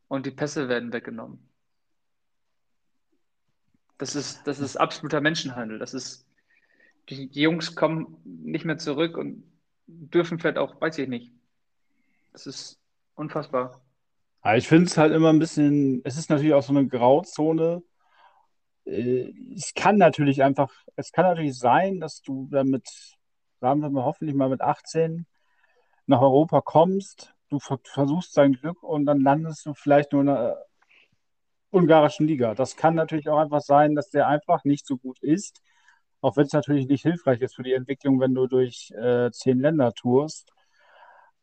und die Pässe werden weggenommen. Das ist, das ist absoluter Menschenhandel. Das ist, die, die Jungs kommen nicht mehr zurück und dürfen vielleicht auch, weiß ich nicht. Das ist unfassbar. Ja, ich finde es halt immer ein bisschen, es ist natürlich auch so eine Grauzone. Äh, es kann natürlich einfach, es kann natürlich sein, dass du damit, sagen wir mal, hoffentlich mal mit 18 nach Europa kommst, du versuchst dein Glück und dann landest du vielleicht nur in einer ungarischen Liga. Das kann natürlich auch einfach sein, dass der einfach nicht so gut ist, auch wenn es natürlich nicht hilfreich ist für die Entwicklung, wenn du durch äh, zehn Länder tourst.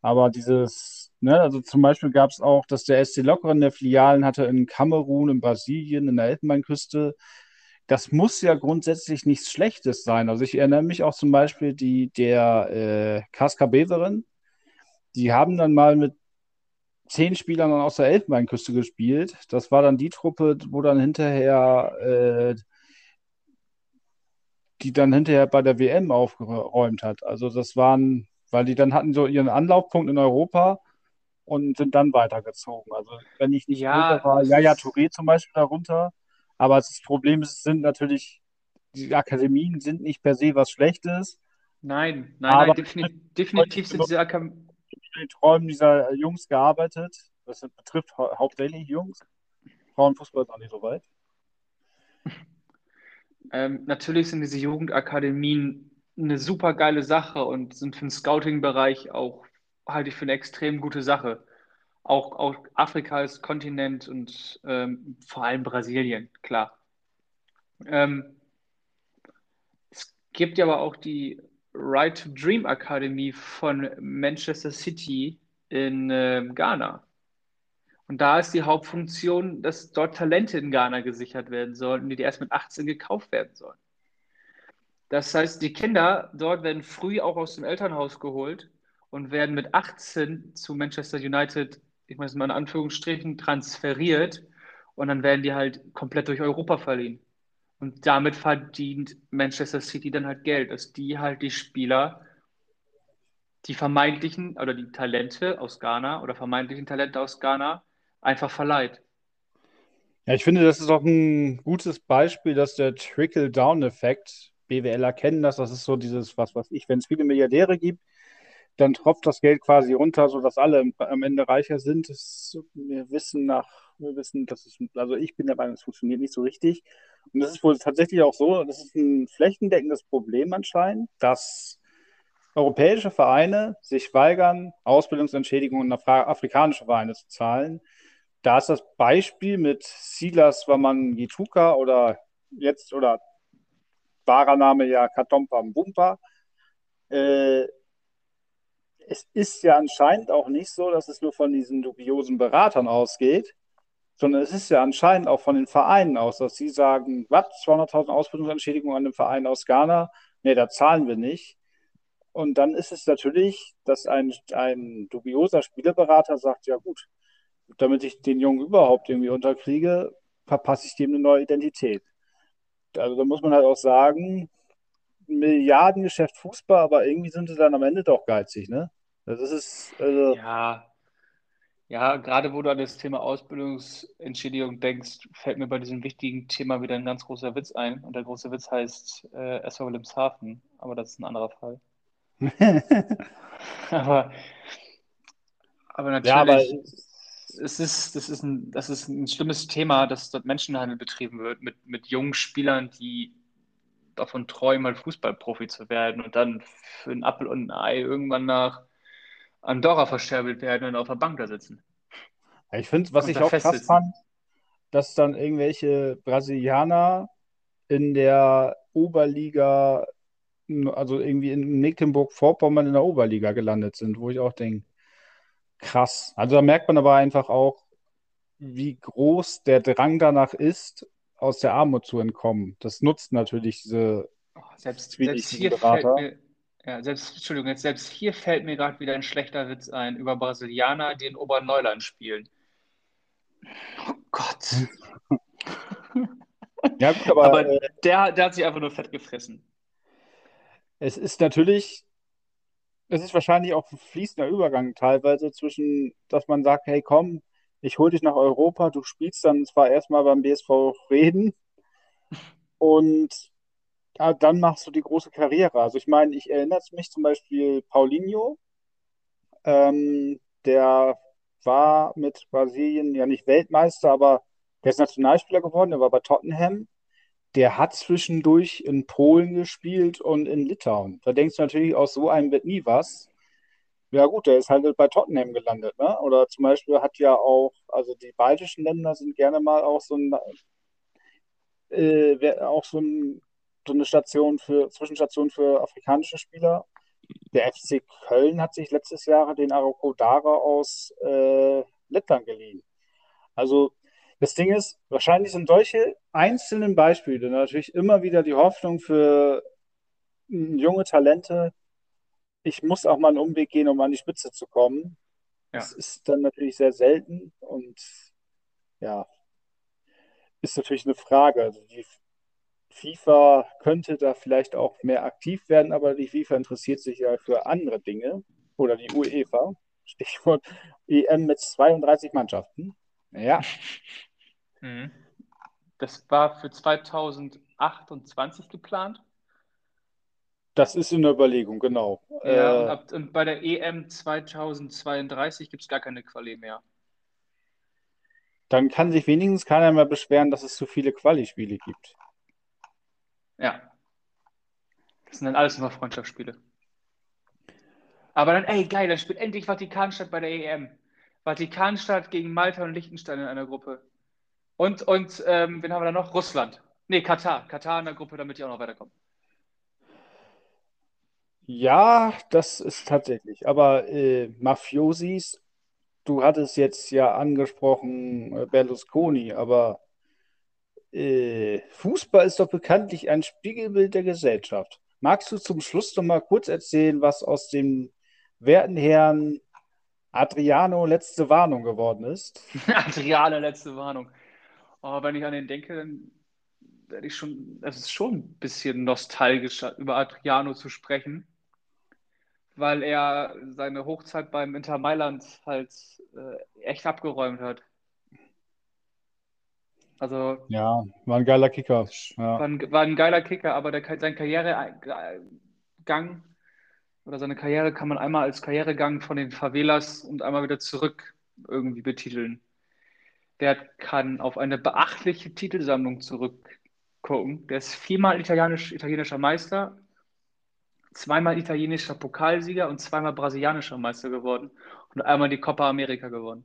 Aber dieses, ne, also zum Beispiel gab es auch, dass der SC Lokeren der Filialen hatte in Kamerun, in Brasilien, in der Elfenbeinküste. Das muss ja grundsätzlich nichts Schlechtes sein. Also ich erinnere mich auch zum Beispiel die, der äh, Kaska Beveren, die haben dann mal mit zehn Spielern aus der Elfenbeinküste gespielt. Das war dann die Truppe, wo dann hinterher, äh, die dann hinterher bei der WM aufgeräumt hat. Also das waren, weil die dann hatten so ihren Anlaufpunkt in Europa und sind dann weitergezogen. Also wenn ich nicht ja, war ja Touré zum Beispiel darunter. Aber das Problem ist, sind natürlich, die Akademien sind nicht per se was Schlechtes. Nein, nein, nein, definitiv, definitiv sind diese Akademien den Träumen dieser Jungs gearbeitet. Das betrifft hau hauptsächlich Jungs. Frauenfußball ist auch nicht so weit. (laughs) Ähm, natürlich sind diese Jugendakademien eine super geile Sache und sind für den Scouting-Bereich auch, halte ich für eine extrem gute Sache. Auch, auch Afrika als Kontinent und ähm, vor allem Brasilien, klar. Ähm, es gibt ja aber auch die Right to Dream Akademie von Manchester City in äh, Ghana. Und da ist die Hauptfunktion, dass dort Talente in Ghana gesichert werden sollen, die erst mit 18 gekauft werden sollen. Das heißt, die Kinder dort werden früh auch aus dem Elternhaus geholt und werden mit 18 zu Manchester United, ich meine es mal in Anführungsstrichen, transferiert und dann werden die halt komplett durch Europa verliehen. Und damit verdient Manchester City dann halt Geld, dass die halt die Spieler die vermeintlichen oder die Talente aus Ghana oder vermeintlichen Talente aus Ghana einfach verleiht. Ja, ich finde, das ist auch ein gutes Beispiel, dass der Trickle-Down-Effekt, BWLer kennen das, das ist so dieses, was weiß ich, wenn es viele Milliardäre gibt, dann tropft das Geld quasi runter, sodass alle am Ende reicher sind. Das, wir wissen nach, wir wissen, dass es, also ich bin der Meinung, es funktioniert nicht so richtig. Und das ist wohl tatsächlich auch so, das ist ein flächendeckendes Problem anscheinend, dass europäische Vereine sich weigern, Ausbildungsentschädigungen an afrikanische Vereine zu zahlen. Da ist das Beispiel mit Silas Wamangituka oder jetzt oder wahrer Name ja Katompa Mbumpa. Äh, es ist ja anscheinend auch nicht so, dass es nur von diesen dubiosen Beratern ausgeht, sondern es ist ja anscheinend auch von den Vereinen aus, dass sie sagen, was, 200.000 Ausbildungsentschädigungen an einem Verein aus Ghana? Nee, da zahlen wir nicht. Und dann ist es natürlich, dass ein, ein dubioser Spielerberater sagt, ja gut, damit ich den Jungen überhaupt irgendwie unterkriege, verpasse ich dem eine neue Identität. Also da muss man halt auch sagen, Milliardengeschäft Fußball, aber irgendwie sind sie dann am Ende doch geizig, ne? Das ist, also Ja, ja, gerade wo du an das Thema Ausbildungsentschädigung denkst, fällt mir bei diesem wichtigen Thema wieder ein ganz großer Witz ein. Und der große Witz heißt äh, SV Wilhelmshaven, aber das ist ein anderer Fall. (laughs) (laughs) Aber, aber ja, aber natürlich, es ist, das ist ein, das ist ein schlimmes Thema, dass dort Menschenhandel betrieben wird mit, mit jungen Spielern, die davon träumen, mal Fußballprofi zu werden und dann für einen Appel und ein Ei irgendwann nach Andorra verscherbelt werden und auf der Bank da sitzen ich finde, was und ich auch krass festsitzen. fand, dass dann irgendwelche Brasilianer in der Oberliga, also irgendwie in Mecklenburg-Vorpommern in der Oberliga gelandet sind, wo ich auch denke, krass. Also da merkt man aber einfach auch, wie groß der Drang danach ist, aus der Armut zu entkommen. Das nutzt natürlich diese Oh, selbst, selbst hier fällt mir, ja, selbst, Entschuldigung, jetzt selbst hier fällt mir gerade wieder ein schlechter Witz ein über Brasilianer, die in Oberneuland spielen. Oh Gott. (laughs) Ja, aber Aber äh, der, der hat sich einfach nur fett gefressen. es ist natürlich, es ist wahrscheinlich auch ein fließender Übergang teilweise zwischen, dass man sagt, hey komm, ich hole dich nach Europa, du spielst dann zwar erstmal beim BSV Reden (laughs) und ja, dann machst du die große Karriere. Also ich meine, ich erinnere mich zum Beispiel Paulinho, ähm, der war mit Brasilien ja nicht Weltmeister, aber der ist Nationalspieler geworden, der war bei Tottenham. Der hat zwischendurch in Polen gespielt und in Litauen. Da denkst du natürlich, aus so einem wird nie was. Ja gut, der ist halt bei Tottenham gelandet, ne? Oder zum Beispiel hat ja auch, also die baltischen Länder sind gerne mal auch so ein, äh, auch so ein, so eine Station für, Zwischenstation für afrikanische Spieler. Der FC Köln hat sich letztes Jahr den Aroko Dara aus äh, Lettland geliehen. Also das Ding ist, wahrscheinlich sind solche einzelnen Beispiele natürlich immer wieder die Hoffnung für mh, junge Talente, ich muss auch mal einen Umweg gehen, um an die Spitze zu kommen. Das Ja. ist dann natürlich sehr selten und ja, ist natürlich eine Frage. Also die FIFA könnte da vielleicht auch mehr aktiv werden, aber die FIFA interessiert sich ja für andere Dinge oder die UEFA. Stichwort EM mit 32 Mannschaften. Ja, (laughs) Mhm. Das war für 2028 geplant. das ist in der Überlegung, genau. Ja, und, Äh, ab, und bei der EM 2032 gibt es gar keine Quali mehr. dann kann sich wenigstens keiner mehr beschweren, dass es zu viele Quali-Spiele gibt. Ja. Das sind dann alles nur Freundschaftsspiele. Aber dann, ey, geil, dann spielt endlich Vatikanstadt bei der EM. Vatikanstadt gegen Malta und Liechtenstein in einer Gruppe. Und, und ähm, wen haben wir da noch? Russland. Nee, Katar. Katar in der Gruppe, damit die auch noch weiterkommen. Ja, das ist tatsächlich. Aber äh, Mafiosis, du hattest jetzt ja angesprochen äh, Berlusconi, aber äh, Fußball ist doch bekanntlich ein Spiegelbild der Gesellschaft. Magst du zum Schluss noch mal kurz erzählen, was aus dem werten Herrn Adriano letzte Warnung geworden ist? (laughs) Adriano letzte Warnung. Oh, wenn ich an den denke, dann werde ich schon, es ist schon ein bisschen nostalgisch, über Adriano zu sprechen, weil er seine Hochzeit beim Inter Mailand halt äh, echt abgeräumt hat. Also Ja, war ein geiler Kicker. Ja. war ein, war ein geiler Kicker, aber der, sein Karrieregang oder seine Karriere kann man einmal als Karrieregang von den Favelas und einmal wieder zurück irgendwie betiteln. Der kann auf eine beachtliche Titelsammlung zurückgucken. Der ist viermal italienisch, italienischer Meister, zweimal italienischer Pokalsieger und zweimal brasilianischer Meister geworden und einmal die Copa America gewonnen.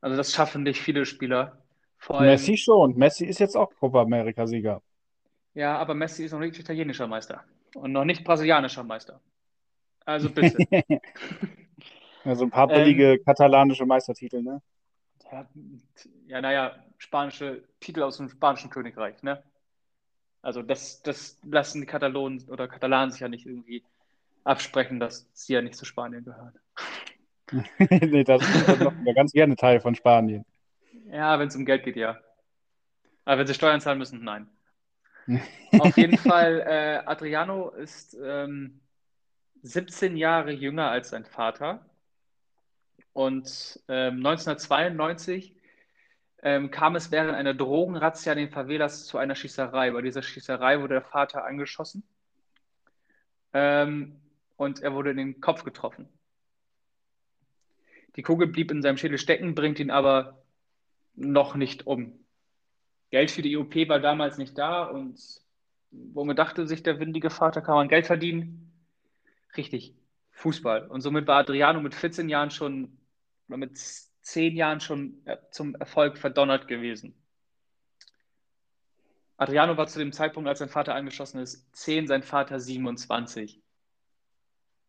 Also das schaffen nicht viele Spieler. Allem, Messi schon. Messi ist jetzt auch Copa America-Sieger. ja, aber Messi ist noch nicht italienischer Meister und noch nicht brasilianischer Meister. Also bitte. (laughs) Also ein paar Ähm, billige katalanische Meistertitel, ne? Ja, ja, naja, spanische Titel aus dem spanischen Königreich, ne? Also das, das lassen die Katalonen oder Katalanen sich ja nicht irgendwie absprechen, dass sie ja nicht zu Spanien gehören. (laughs) Nee, das ist ja ganz gerne Teil von Spanien. Ja, wenn es um Geld geht, ja. Aber wenn sie Steuern zahlen müssen, nein. (laughs) Auf jeden Fall, äh, Adriano ist ähm, 17 Jahre jünger als sein Vater. Und ähm, 1992 ähm, kam es während einer Drogenrazzia in den Favelas zu einer Schießerei. Bei dieser Schießerei wurde der Vater angeschossen ähm, und er wurde in den Kopf getroffen. Die Kugel blieb in seinem Schädel stecken, bringt ihn aber noch nicht um. Geld für die IOP war damals nicht da und womit dachte sich der windige Vater, kann man Geld verdienen? Richtig, Fußball. Und somit war Adriano mit 14 Jahren schon, oder mit 10 Jahren schon äh, zum Erfolg verdonnert gewesen. Adriano war zu dem Zeitpunkt, als sein Vater angeschossen ist, 10, sein Vater 27.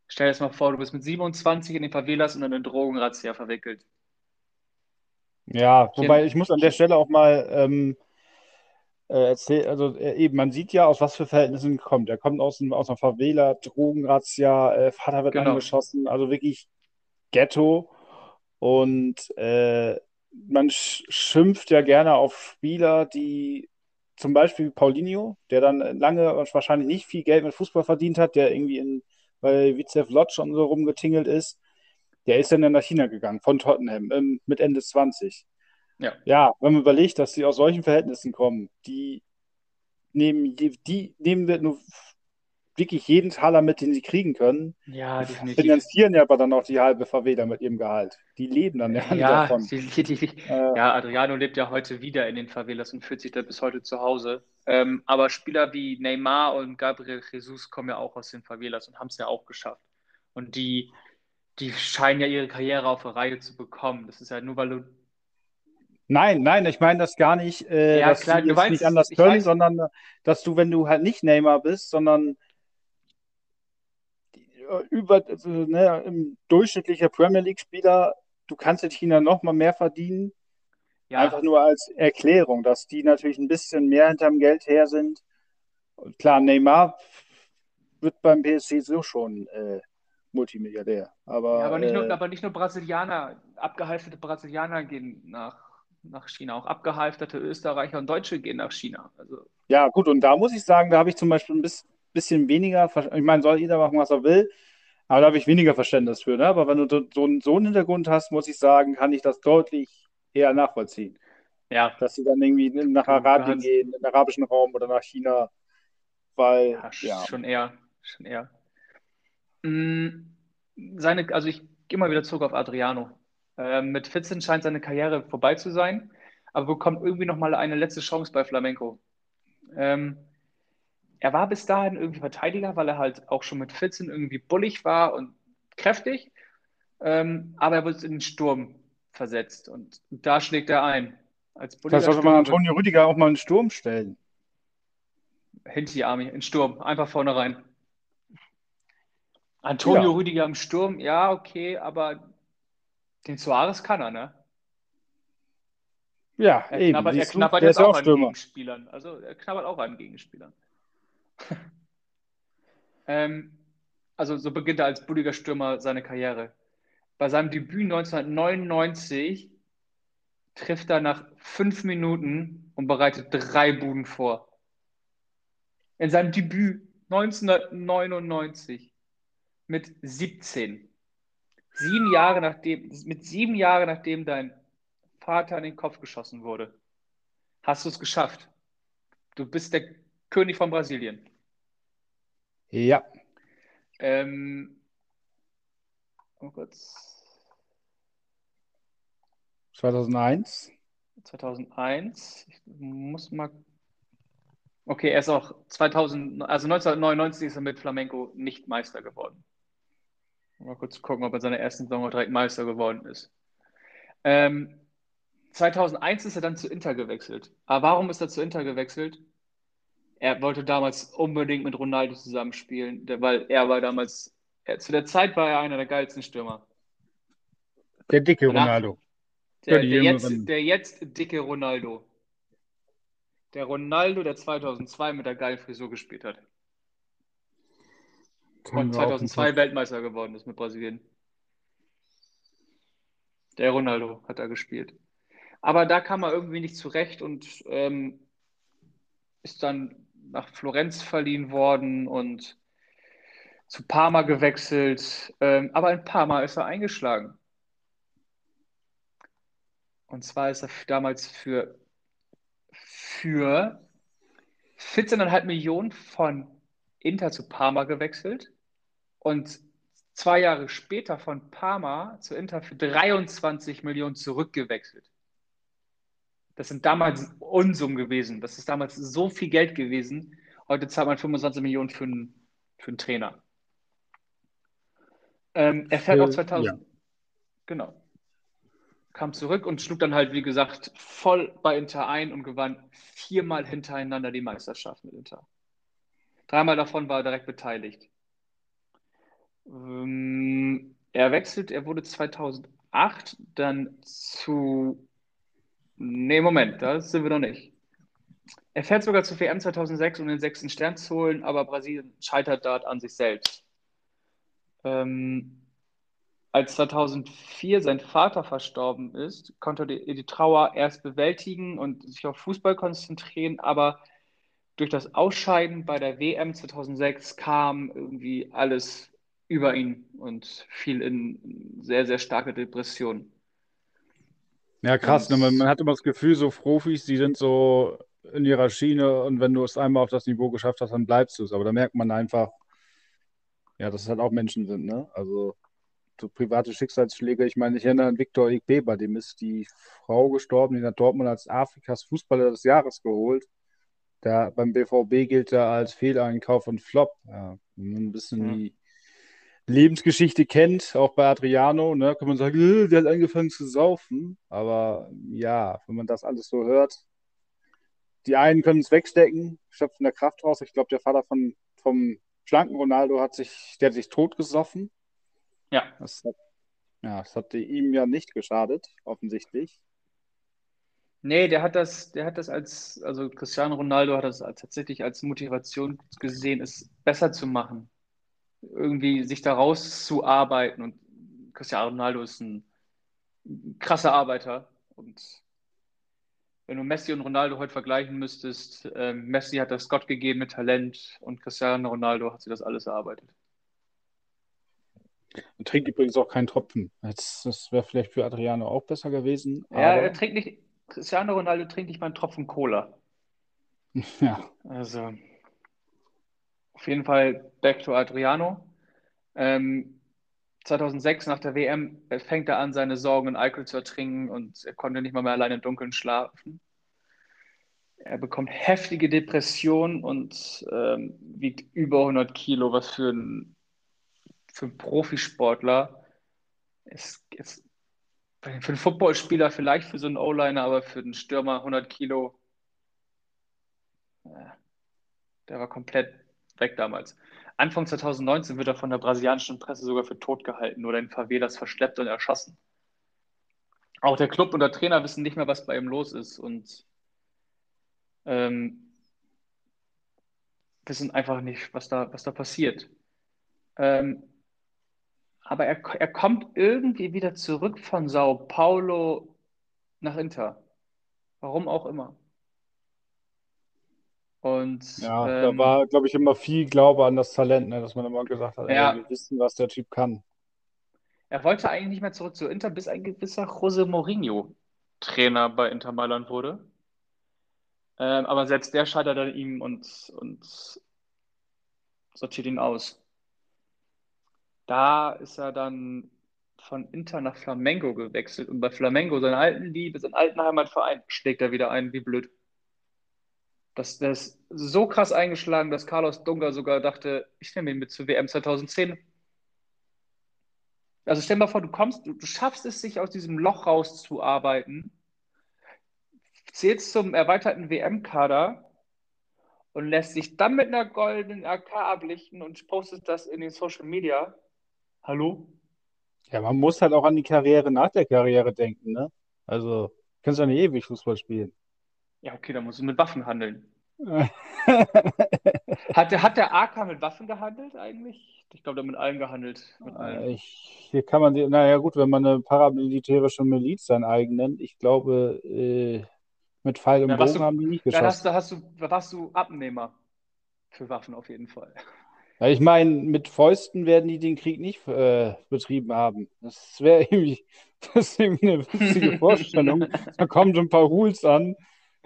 Stell dir das mal vor, du bist mit 27 in den Favelas und in eine Drogenrazzia verwickelt. Ja, wobei ich muss an der Stelle auch mal ähm, äh, erzählen, also äh, eben, man sieht ja, aus was für Verhältnissen er kommt. Er kommt aus, einem, aus einer Favela, Drogenrazzia, äh, Vater wird Genau. angeschossen, also wirklich Ghetto. Und äh, man sch schimpft ja gerne auf Spieler, die zum Beispiel Paulinho, der dann lange und wahrscheinlich nicht viel Geld mit Fußball verdient hat, der irgendwie in, bei Vitesse Lodge und so rumgetingelt ist. Der ist dann nach China gegangen, von Tottenham, ähm, mit Ende 20. Ja. Ja, wenn man überlegt, dass sie aus solchen Verhältnissen kommen, die nehmen, die, die nehmen wir nur wirklich jeden Taler mit, den sie kriegen können, Ja, die definitiv. finanzieren ja aber dann auch die halbe Favela mit ihrem Gehalt. Die leben dann ja Ja, davon. die, die, die, Äh, ja, Adriano lebt ja heute wieder in den Favelas und fühlt sich da bis heute zu Hause. Ähm, aber Spieler wie Neymar und Gabriel Jesus kommen ja auch aus den Favelas und haben es ja auch geschafft. Und die, die scheinen ja ihre Karriere auf die Reihe zu bekommen. Das ist ja nur, weil du. nein, nein, ich meine das gar nicht, äh, Ja, dass klar, sie du es weißt nicht anders können, sondern äh, dass du, wenn du halt nicht Neymar bist, sondern über, also, ne, ein durchschnittlicher Premier League-Spieler, du kannst in China noch mal mehr verdienen. Ja, Einfach nur als Erklärung, dass die natürlich ein bisschen mehr hinterm Geld her sind. Und klar, Neymar wird beim PSG so schon äh, Multimilliardär. Aber, ja, aber nicht nur, äh, aber nicht nur Brasilianer, abgehalfterte Brasilianer gehen nach, nach China, auch abgehalfterte Österreicher und Deutsche gehen nach China. Also, ja, gut, und da muss ich sagen, da habe ich zum Beispiel ein bis- bisschen weniger, ich meine, soll jeder machen, was er will, aber da habe ich weniger Verständnis für. Ne? Aber wenn du so, so einen, Hintergrund hast, muss ich sagen, kann ich das deutlich eher nachvollziehen. ja, Dass sie dann irgendwie nach Arabien gehen, in den arabischen Raum oder nach China, weil, Ja, ja. schon eher, schon eher. Mm, Seine, also ich gehe mal wieder zurück auf Adriano. Ähm, mit 14 scheint seine Karriere vorbei zu sein, aber bekommt irgendwie noch mal eine letzte Chance bei Flamenco. Ähm, er war bis dahin irgendwie Verteidiger, weil er halt auch schon mit 14 irgendwie bullig war und kräftig. Ähm, aber er wird in den Sturm versetzt und da schlägt er ein. Als Vielleicht sollte man Antonio Rüdiger auch mal in den Sturm stellen. Hinti Army, in den Sturm, einfach vorne rein. Antonio ja. Rüdiger im Sturm, ja, okay, aber den Suarez kann er, ne? Ja, er eben. Knabbert, er knabbert jetzt auch an Gegenspielern. Also er knabbert auch an Gegenspielern. (laughs) ähm, also so beginnt er als bulliger Stürmer seine Karriere. Bei seinem Debüt 1999 trifft er nach fünf Minuten und bereitet drei Buden vor. In seinem Debüt 1999 mit 17. Sieben Jahre nachdem, mit sieben Jahren nachdem dein Vater an den Kopf geschossen wurde, hast du es geschafft. Du bist der König von Brasilien. Ja. Ähm, oh Gott. 2001. 2001. Ich muss mal. Okay, er ist auch 2000, also 1999 ist er mit Flamenco nicht Meister geworden. Mal kurz gucken, ob er in seiner ersten Saison direkt Meister geworden ist. Ähm, 2001 ist er dann zu Inter gewechselt. Aber warum ist er zu Inter gewechselt? Er wollte damals unbedingt mit Ronaldo zusammenspielen, weil er war damals, er, zu der Zeit war er einer der geilsten Stürmer. Der dicke Ronaldo. Der, der, jetzt, der jetzt dicke Ronaldo. Der Ronaldo, der 2002 mit der geilen Frisur gespielt hat. Und 2002 Weltmeister geworden ist mit Brasilien. Der Ronaldo hat da gespielt. Aber da kam er irgendwie nicht zurecht und ähm, ist dann nach Florenz verliehen worden und zu Parma gewechselt. Ähm, aber in Parma ist er eingeschlagen. Und zwar ist er damals für, für 14,5 Millionen von Inter zu Parma gewechselt und zwei Jahre später von Parma zu Inter für 23 Millionen zurückgewechselt. Das sind damals Unsummen gewesen. Das ist damals so viel Geld gewesen. Heute zahlt man 25 Millionen für einen, für einen Trainer. Ähm, er fährt äh, auch 2000. Ja. Genau kam zurück und schlug dann halt, wie gesagt, voll bei Inter ein und gewann viermal hintereinander die Meisterschaft mit Inter. Dreimal davon war er direkt beteiligt. Ähm, er wechselt, er wurde 2008 dann zu. Nee, Moment, da sind wir noch nicht. Er fährt sogar zu WM 2006, um den sechsten Stern zu holen, aber Brasilien scheitert dort an sich selbst. Ähm, als 2004 sein Vater verstorben ist, konnte er die, die Trauer erst bewältigen und sich auf Fußball konzentrieren, aber durch das Ausscheiden bei der WM 2006 kam irgendwie alles über ihn und fiel in sehr, sehr starke Depressionen. Ja, krass. Ne? Man, man, hat immer das Gefühl, so Profis, die sind so in ihrer Schiene und wenn du es einmal auf das Niveau geschafft hast, dann bleibst du es. Aber da merkt man einfach, ja, dass es halt auch Menschen sind. Ne? Also so private Schicksalsschläge. Ich meine, ich erinnere an Viktor Igbe, bei dem ist die Frau gestorben, die hat Dortmund als Afrikas Fußballer des Jahres geholt. Der, beim BVB gilt er als Fehleinkauf und Flop. Ja, ein bisschen ja. die Lebensgeschichte kennt, auch bei Adriano, ne, kann man sagen, äh, der hat angefangen zu saufen. Aber ja, wenn man das alles so hört, die einen können es wegstecken, schöpfen der Kraft raus. Ich glaube, der Vater von, vom schlanken Ronaldo hat sich, der hat sich totgesoffen. Ja. Das hat, ja, das hat ihm ja nicht geschadet, offensichtlich. Nee, der hat das, der hat das als, also Cristiano Ronaldo hat das tatsächlich als Motivation gesehen, es besser zu machen. Irgendwie sich da rauszuarbeiten. Und Cristiano Ronaldo ist ein krasser Arbeiter. Und wenn du Messi und Ronaldo heute vergleichen müsstest, äh, Messi hat das Gott gegeben mit Talent und Cristiano Ronaldo hat sich das alles erarbeitet. Er trinkt übrigens auch keinen Tropfen. Das, das wäre vielleicht für Adriano auch besser gewesen. Ja, er trinkt nicht. Cristiano Ronaldo trinkt nicht mal einen Tropfen Cola. (laughs) Ja. Also, auf jeden Fall back to Adriano. Ähm, 2006 nach der WM fängt er an, seine Sorgen in Alkohol zu ertrinken und er konnte nicht mal mehr alleine im Dunkeln schlafen. Er bekommt heftige Depressionen und ähm, wiegt über 100 Kilo, was für ein, für einen Profisportler ist, ist für einen Footballspieler vielleicht für so einen O-Liner, aber für einen Stürmer 100 Kilo, äh, der war komplett weg damals. Anfang 2019 wird er von der brasilianischen Presse sogar für tot gehalten oder in Favelas verschleppt und erschossen. Auch der Club und der Trainer wissen nicht mehr, was bei ihm los ist und ähm, wissen einfach nicht, was da, was da passiert. Ähm, aber er, er kommt irgendwie wieder zurück von Sao Paulo nach Inter. Warum auch immer. Und Ja, da ähm, war, glaube ich, immer viel Glaube an das Talent, ne? Dass man immer gesagt hat, ey, ja, wir wissen, was der Typ kann. er wollte eigentlich nicht mehr zurück zu Inter, bis ein gewisser José Mourinho Trainer bei Inter Mailand wurde. Ähm, aber selbst der scheitert an ihm und, und sortiert ihn aus. Da ist er dann von Inter nach Flamengo gewechselt und bei Flamengo, seiner alten Liebe, seinen alten Heimatverein, schlägt er wieder ein, wie blöd. Das, das ist so krass eingeschlagen, dass Carlos Dunga sogar dachte, ich nehme ihn mit zur WM 2010. Also stell dir mal vor, du kommst, du, du schaffst es, sich aus diesem Loch rauszuarbeiten, zählst zum erweiterten WM-Kader und lässt sich dann mit einer goldenen AK ablichten und postest das in den Social Media. Hallo? Ja, man muss halt auch an die Karriere nach der Karriere denken, ne? Also, kannst ja nicht ewig Fußball spielen. Ja, okay, dann musst du mit Waffen handeln. (laughs) Hat der, hat der AK mit Waffen gehandelt eigentlich? Ich glaube, der hat mit allen gehandelt. Mit allen. Ich, hier kann man, naja gut, wenn man eine paramilitärische Miliz sein eigen nennt, ich glaube, äh, mit Pfeil und Da Bogen du, haben die nicht da hast, da hast du, da warst du Abnehmer für Waffen auf jeden Fall. Ja, ich meine, mit Fäusten werden die den Krieg nicht äh, betrieben haben. Das wäre (laughs) irgendwie, das ist irgendwie eine witzige (laughs) Vorstellung. Da kommen so ein paar Rules an,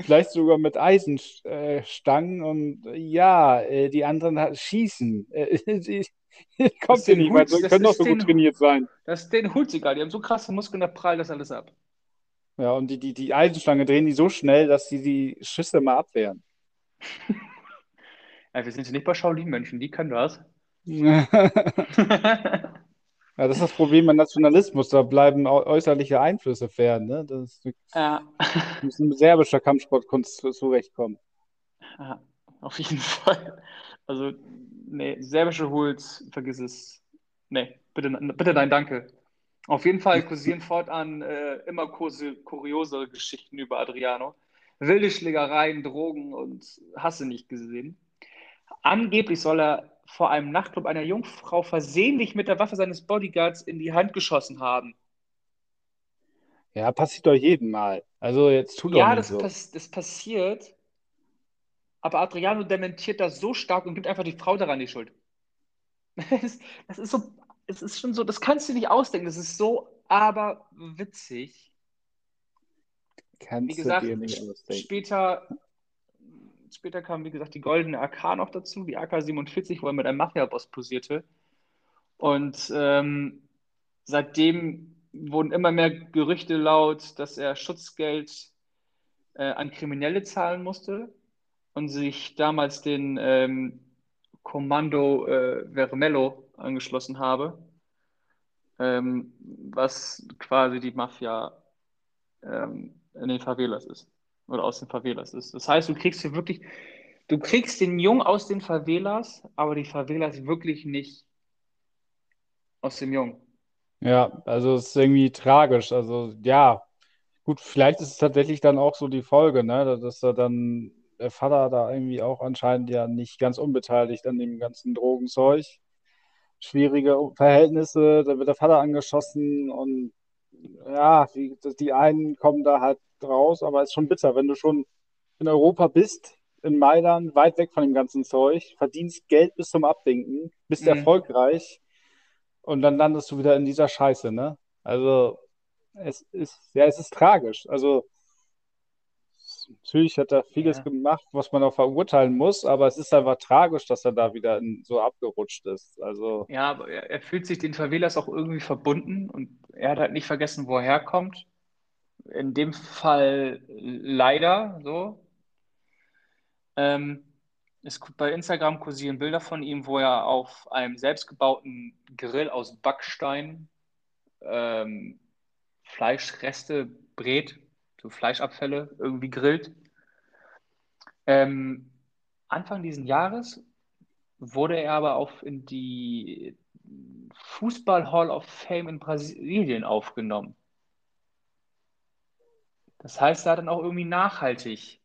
vielleicht sogar mit Eisenstangen und äh, ja, äh, die anderen schießen. Äh, (laughs) die, kommt den nicht weit, die das können doch so gut trainiert sein. das ist den Hut egal. Die haben so krasse Muskeln, da prallt das alles ab. Ja, und die, die, die Eisenstange drehen die so schnell, dass sie die Schüsse mal abwehren. (laughs) Ja, wir sind hier nicht bei Shaolin-Mönchen, die können das. (laughs) Ja, das ist das Problem beim Nationalismus. Da bleiben äu- äußerliche Einflüsse fern. Ne? Das Ja. (laughs) muss mit serbischer Kampfsportkunst zu- zurechtkommen. Ja, auf jeden Fall. Also, nee, serbische Hools, vergiss es. Nee, bitte, bitte nein, danke. Auf jeden Fall kursieren fortan äh, immer kurse, kuriose Geschichten über Adriano. Wilde Schlägereien, Drogen und Hasse nicht gesehen. Angeblich soll er vor einem Nachtclub einer Jungfrau versehentlich mit der Waffe seines Bodyguards in die Hand geschossen haben. Ja, passiert doch jedem Mal. Also jetzt tu doch Ja, nicht das, so. pass das passiert, aber Adriano dementiert das so stark und gibt einfach die Frau daran die Schuld. (laughs) Das, das ist so, es ist schon so, das kannst du nicht ausdenken, das ist so aber witzig. Wie Kannst du gesagt, dir nicht ausdenken. später, später kam, wie gesagt, die goldene AK noch dazu, die AK-47, wo er mit einem Mafia-Boss posierte. Und ähm, seitdem wurden immer mehr Gerüchte laut, dass er Schutzgeld äh, an Kriminelle zahlen musste und sich damals den ähm, Kommando äh, Vermelho angeschlossen habe, ähm, was quasi die Mafia ähm, in den Favelas ist oder aus den Favelas ist. Das heißt, du kriegst hier wirklich, du kriegst den Jungen aus den Favelas, aber die Favelas wirklich nicht aus dem Jungen. Ja, also es ist irgendwie tragisch. Also ja, gut, vielleicht ist es tatsächlich dann auch so die Folge, ne, dass da dann der Vater da irgendwie auch anscheinend ja nicht ganz unbeteiligt an dem ganzen Drogenzeug. Schwierige Verhältnisse, da wird der Vater angeschossen und ja, die, die einen kommen da halt raus, aber es ist schon bitter, wenn du schon in Europa bist, in Mailand, weit weg von dem ganzen Zeug, verdienst Geld bis zum Abwinken, bist Mhm. erfolgreich und dann landest du wieder in dieser Scheiße, ne? Also es ist, ja, es ist tragisch. Also natürlich hat er vieles Ja. gemacht, was man auch verurteilen muss, aber es ist einfach tragisch, dass er da wieder in, so abgerutscht ist. Also Ja, aber er, er fühlt sich den Favelas auch irgendwie verbunden und er hat halt nicht vergessen, wo er herkommt. In dem Fall leider so. Ähm, es, bei Instagram kursieren Bilder von ihm, wo er auf einem selbstgebauten Grill aus Backstein ähm, Fleischreste brät, so Fleischabfälle irgendwie grillt. Ähm, Anfang dieses Jahres wurde er aber auch in die Fußball Hall of Fame in Brasilien aufgenommen. Das heißt, er hat dann auch irgendwie nachhaltig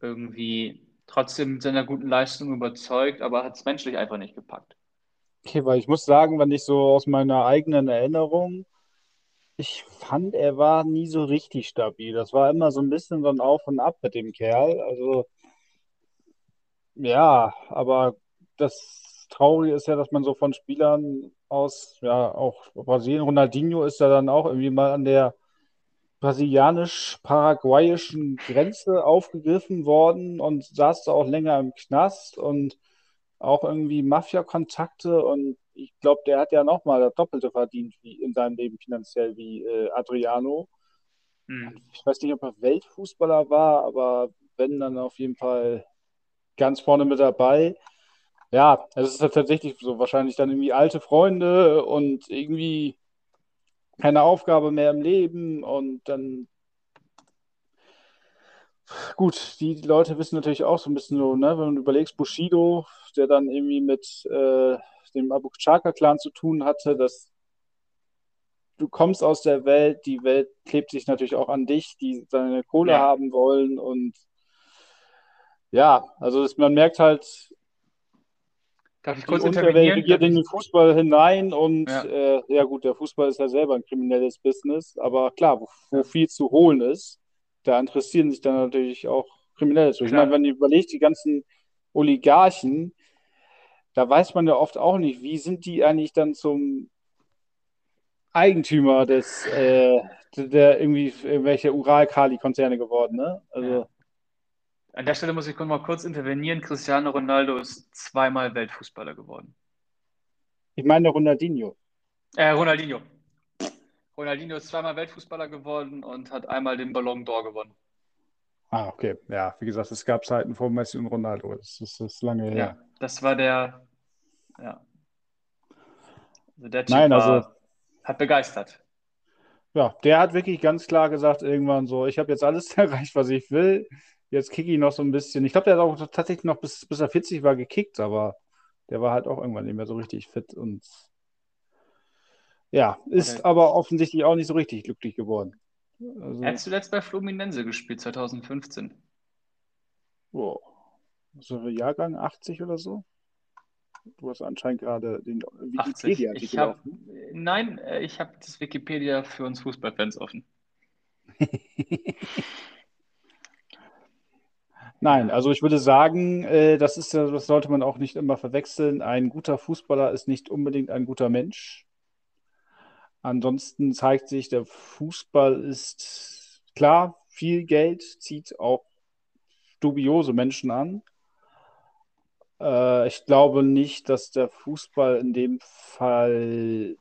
irgendwie trotzdem mit seiner guten Leistung überzeugt, aber hat es menschlich einfach nicht gepackt. Okay, weil ich muss sagen, wenn ich so aus meiner eigenen Erinnerung, ich fand, er war nie so richtig stabil. Das war immer so ein bisschen so ein Auf und Ab mit dem Kerl. Also, ja, aber das Traurige ist ja, dass man so von Spielern aus, ja, auch Brasilien, Ronaldinho ist ja dann auch irgendwie mal an der brasilianisch-paraguayischen Grenze aufgegriffen worden und saß da auch länger im Knast und auch irgendwie Mafia-Kontakte und ich glaube, der hat ja nochmal das Doppelte verdient wie in seinem Leben finanziell wie äh, Adriano. Hm. Ich weiß nicht, ob er Weltfußballer war, aber wenn, dann auf jeden Fall ganz vorne mit dabei. Ja, es ist tatsächlich so, wahrscheinlich dann irgendwie alte Freunde und irgendwie keine Aufgabe mehr im Leben und dann gut, die Leute wissen natürlich auch so ein bisschen so, ne, wenn du überlegst, Bushido, der dann irgendwie mit äh, dem Abu Chaka-Clan zu tun hatte, dass du kommst aus der Welt, die Welt klebt sich natürlich auch an dich, die seine Kohle ja. haben wollen und ja, also das, man merkt halt, Darf ich kurz die Unterwelt regiert in den Fußball hinein und ja. Äh, ja. gut, der Fußball ist ja selber ein kriminelles Business, aber klar, wo, wo viel zu holen ist, da interessieren sich dann natürlich auch Kriminelle zu. Ich meine, wenn ihr überlegt, die ganzen Oligarchen, da weiß man ja oft auch nicht, wie sind die eigentlich dann zum Eigentümer des, äh, der irgendwie irgendwelche Ural-Kali-Konzerne geworden, ne? Also. Ja. An der Stelle muss ich mal kurz intervenieren. Cristiano Ronaldo ist zweimal Weltfußballer geworden. Ich meine Ronaldinho. Äh, Ronaldinho. Ronaldinho ist zweimal Weltfußballer geworden und hat einmal den Ballon d'Or gewonnen. Ah, okay. Ja, wie gesagt, es gab Zeiten vor Messi und Ronaldo. Das ist, das ist lange her. Ja, das war der. Ja. Also der Typ Nein, also, war, hat begeistert. Ja, der hat wirklich ganz klar gesagt, irgendwann so: Ich habe jetzt alles (laughs) erreicht, was ich will. Jetzt kicke ich noch so ein bisschen. Ich glaube, der hat auch tatsächlich noch bis, bis er 40 war gekickt, aber der war halt auch irgendwann nicht mehr so richtig fit und ja, ist okay. aber offensichtlich auch nicht so richtig glücklich geworden. Also, er hat zuletzt bei Fluminense gespielt, 2015. Wow. So Jahrgang 80 oder so? Du hast anscheinend gerade den Wikipedia-Artikel offen. Nein, äh, ich habe das Wikipedia für uns Fußballfans offen. (laughs) Nein, also ich würde sagen, äh, das ist ja, das sollte man auch nicht immer verwechseln. Ein guter Fußballer ist nicht unbedingt ein guter Mensch. Ansonsten zeigt sich, der Fußball ist klar, viel Geld zieht auch dubiose Menschen an. Äh, ich glaube nicht, dass der Fußball in dem Fall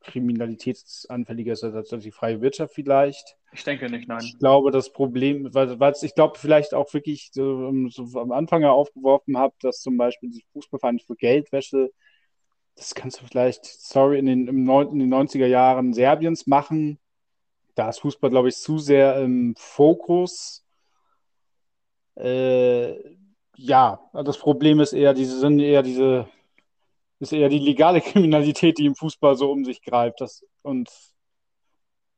kriminalitätsanfälliger ist als die freie Wirtschaft vielleicht. Ich denke nicht, nein. Ich glaube, das Problem, weil, weil ich glaube, vielleicht auch wirklich so, so am Anfang ja aufgeworfen habe, dass zum Beispiel die Fußballvereine für Geldwäsche, das kannst du vielleicht, sorry, in den, im 9, in den 90er Jahren Serbiens machen. Da ist Fußball, glaube ich, zu sehr im Fokus. Äh, ja, das Problem ist eher, diese sind eher diese ist eher die legale (laughs) Kriminalität, die im Fußball so um sich greift. Das, und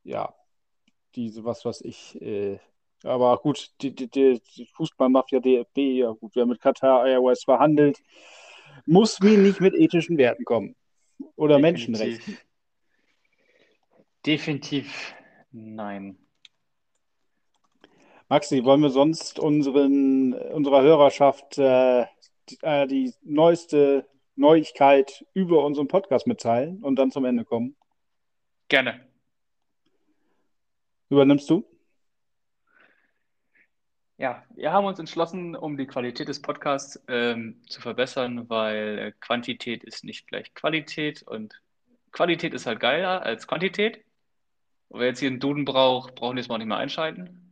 ja, diese, was was ich. Äh, aber gut, die, die, die Fußballmafia DFB, ja gut, wer mit Qatar Airways verhandelt, muss mir nicht mit ethischen Werten kommen. Oder Definitiv. Menschenrechten. Definitiv nein. Maxi, wollen wir sonst unseren, unserer Hörerschaft äh, die, äh, die neueste Neuigkeit über unseren Podcast mitteilen und dann zum Ende kommen? Gerne. Übernimmst du? Ja, wir haben uns entschlossen, um die Qualität des Podcasts ähm, zu verbessern, weil äh, Quantität ist nicht gleich Qualität und Qualität ist halt geiler als Quantität. Und wer jetzt hier einen Duden braucht, brauchen wir jetzt mal nicht mehr einschalten.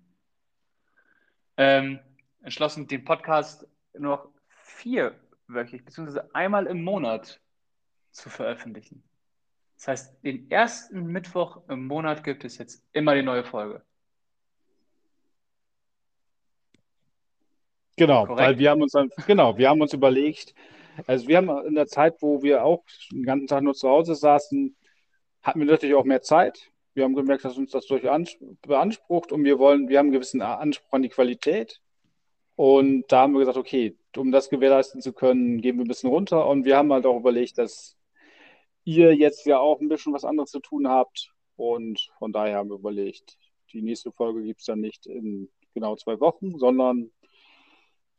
Ähm, entschlossen, den Podcast noch vierwöchig, beziehungsweise einmal im Monat zu veröffentlichen. Das heißt, den ersten Mittwoch im Monat gibt es jetzt immer die neue Folge. Genau, Korrekt. weil wir haben uns dann, genau, wir haben uns überlegt, also wir haben in der Zeit, wo wir auch den ganzen Tag nur zu Hause saßen, hatten wir natürlich auch mehr Zeit. Wir haben gemerkt, dass uns das durch beansprucht und wir wollen, wir haben einen gewissen Anspruch an die Qualität. Und da haben wir gesagt, okay, um das gewährleisten zu können, gehen wir ein bisschen runter. Und wir haben halt auch überlegt, dass ihr jetzt ja auch ein bisschen was anderes zu tun habt. Und von daher haben wir überlegt, die nächste Folge gibt es dann nicht in genau zwei Wochen, sondern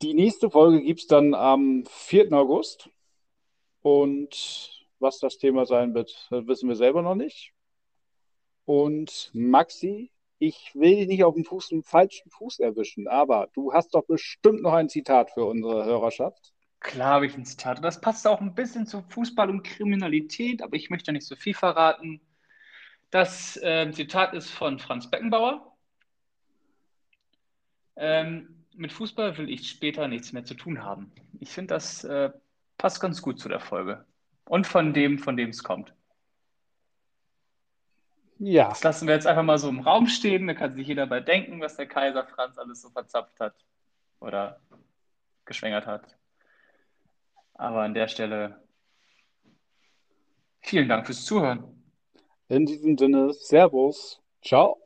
die nächste Folge gibt es dann am 4. August. Und was das Thema sein wird, wissen wir selber noch nicht. Und Maxi, ich will dich nicht auf dem, Fuß, falschen Fuß erwischen, aber du hast doch bestimmt noch ein Zitat für unsere Hörerschaft. Klar habe ich ein Zitat. Das passt auch ein bisschen zu Fußball und Kriminalität, aber ich möchte nicht so viel verraten. Das äh, Zitat ist von Franz Beckenbauer. Ähm, mit Fußball will ich später nichts mehr zu tun haben. Ich finde, das äh, passt ganz gut zu der Folge. Und von dem, von dem es kommt. Ja. Das lassen wir jetzt einfach mal so im Raum stehen. Da kann sich jeder bei denken, was der Kaiser Franz alles so verzapft hat oder geschwängert hat. Aber an der Stelle vielen Dank fürs Zuhören. In diesem Sinne, Servus. Ciao.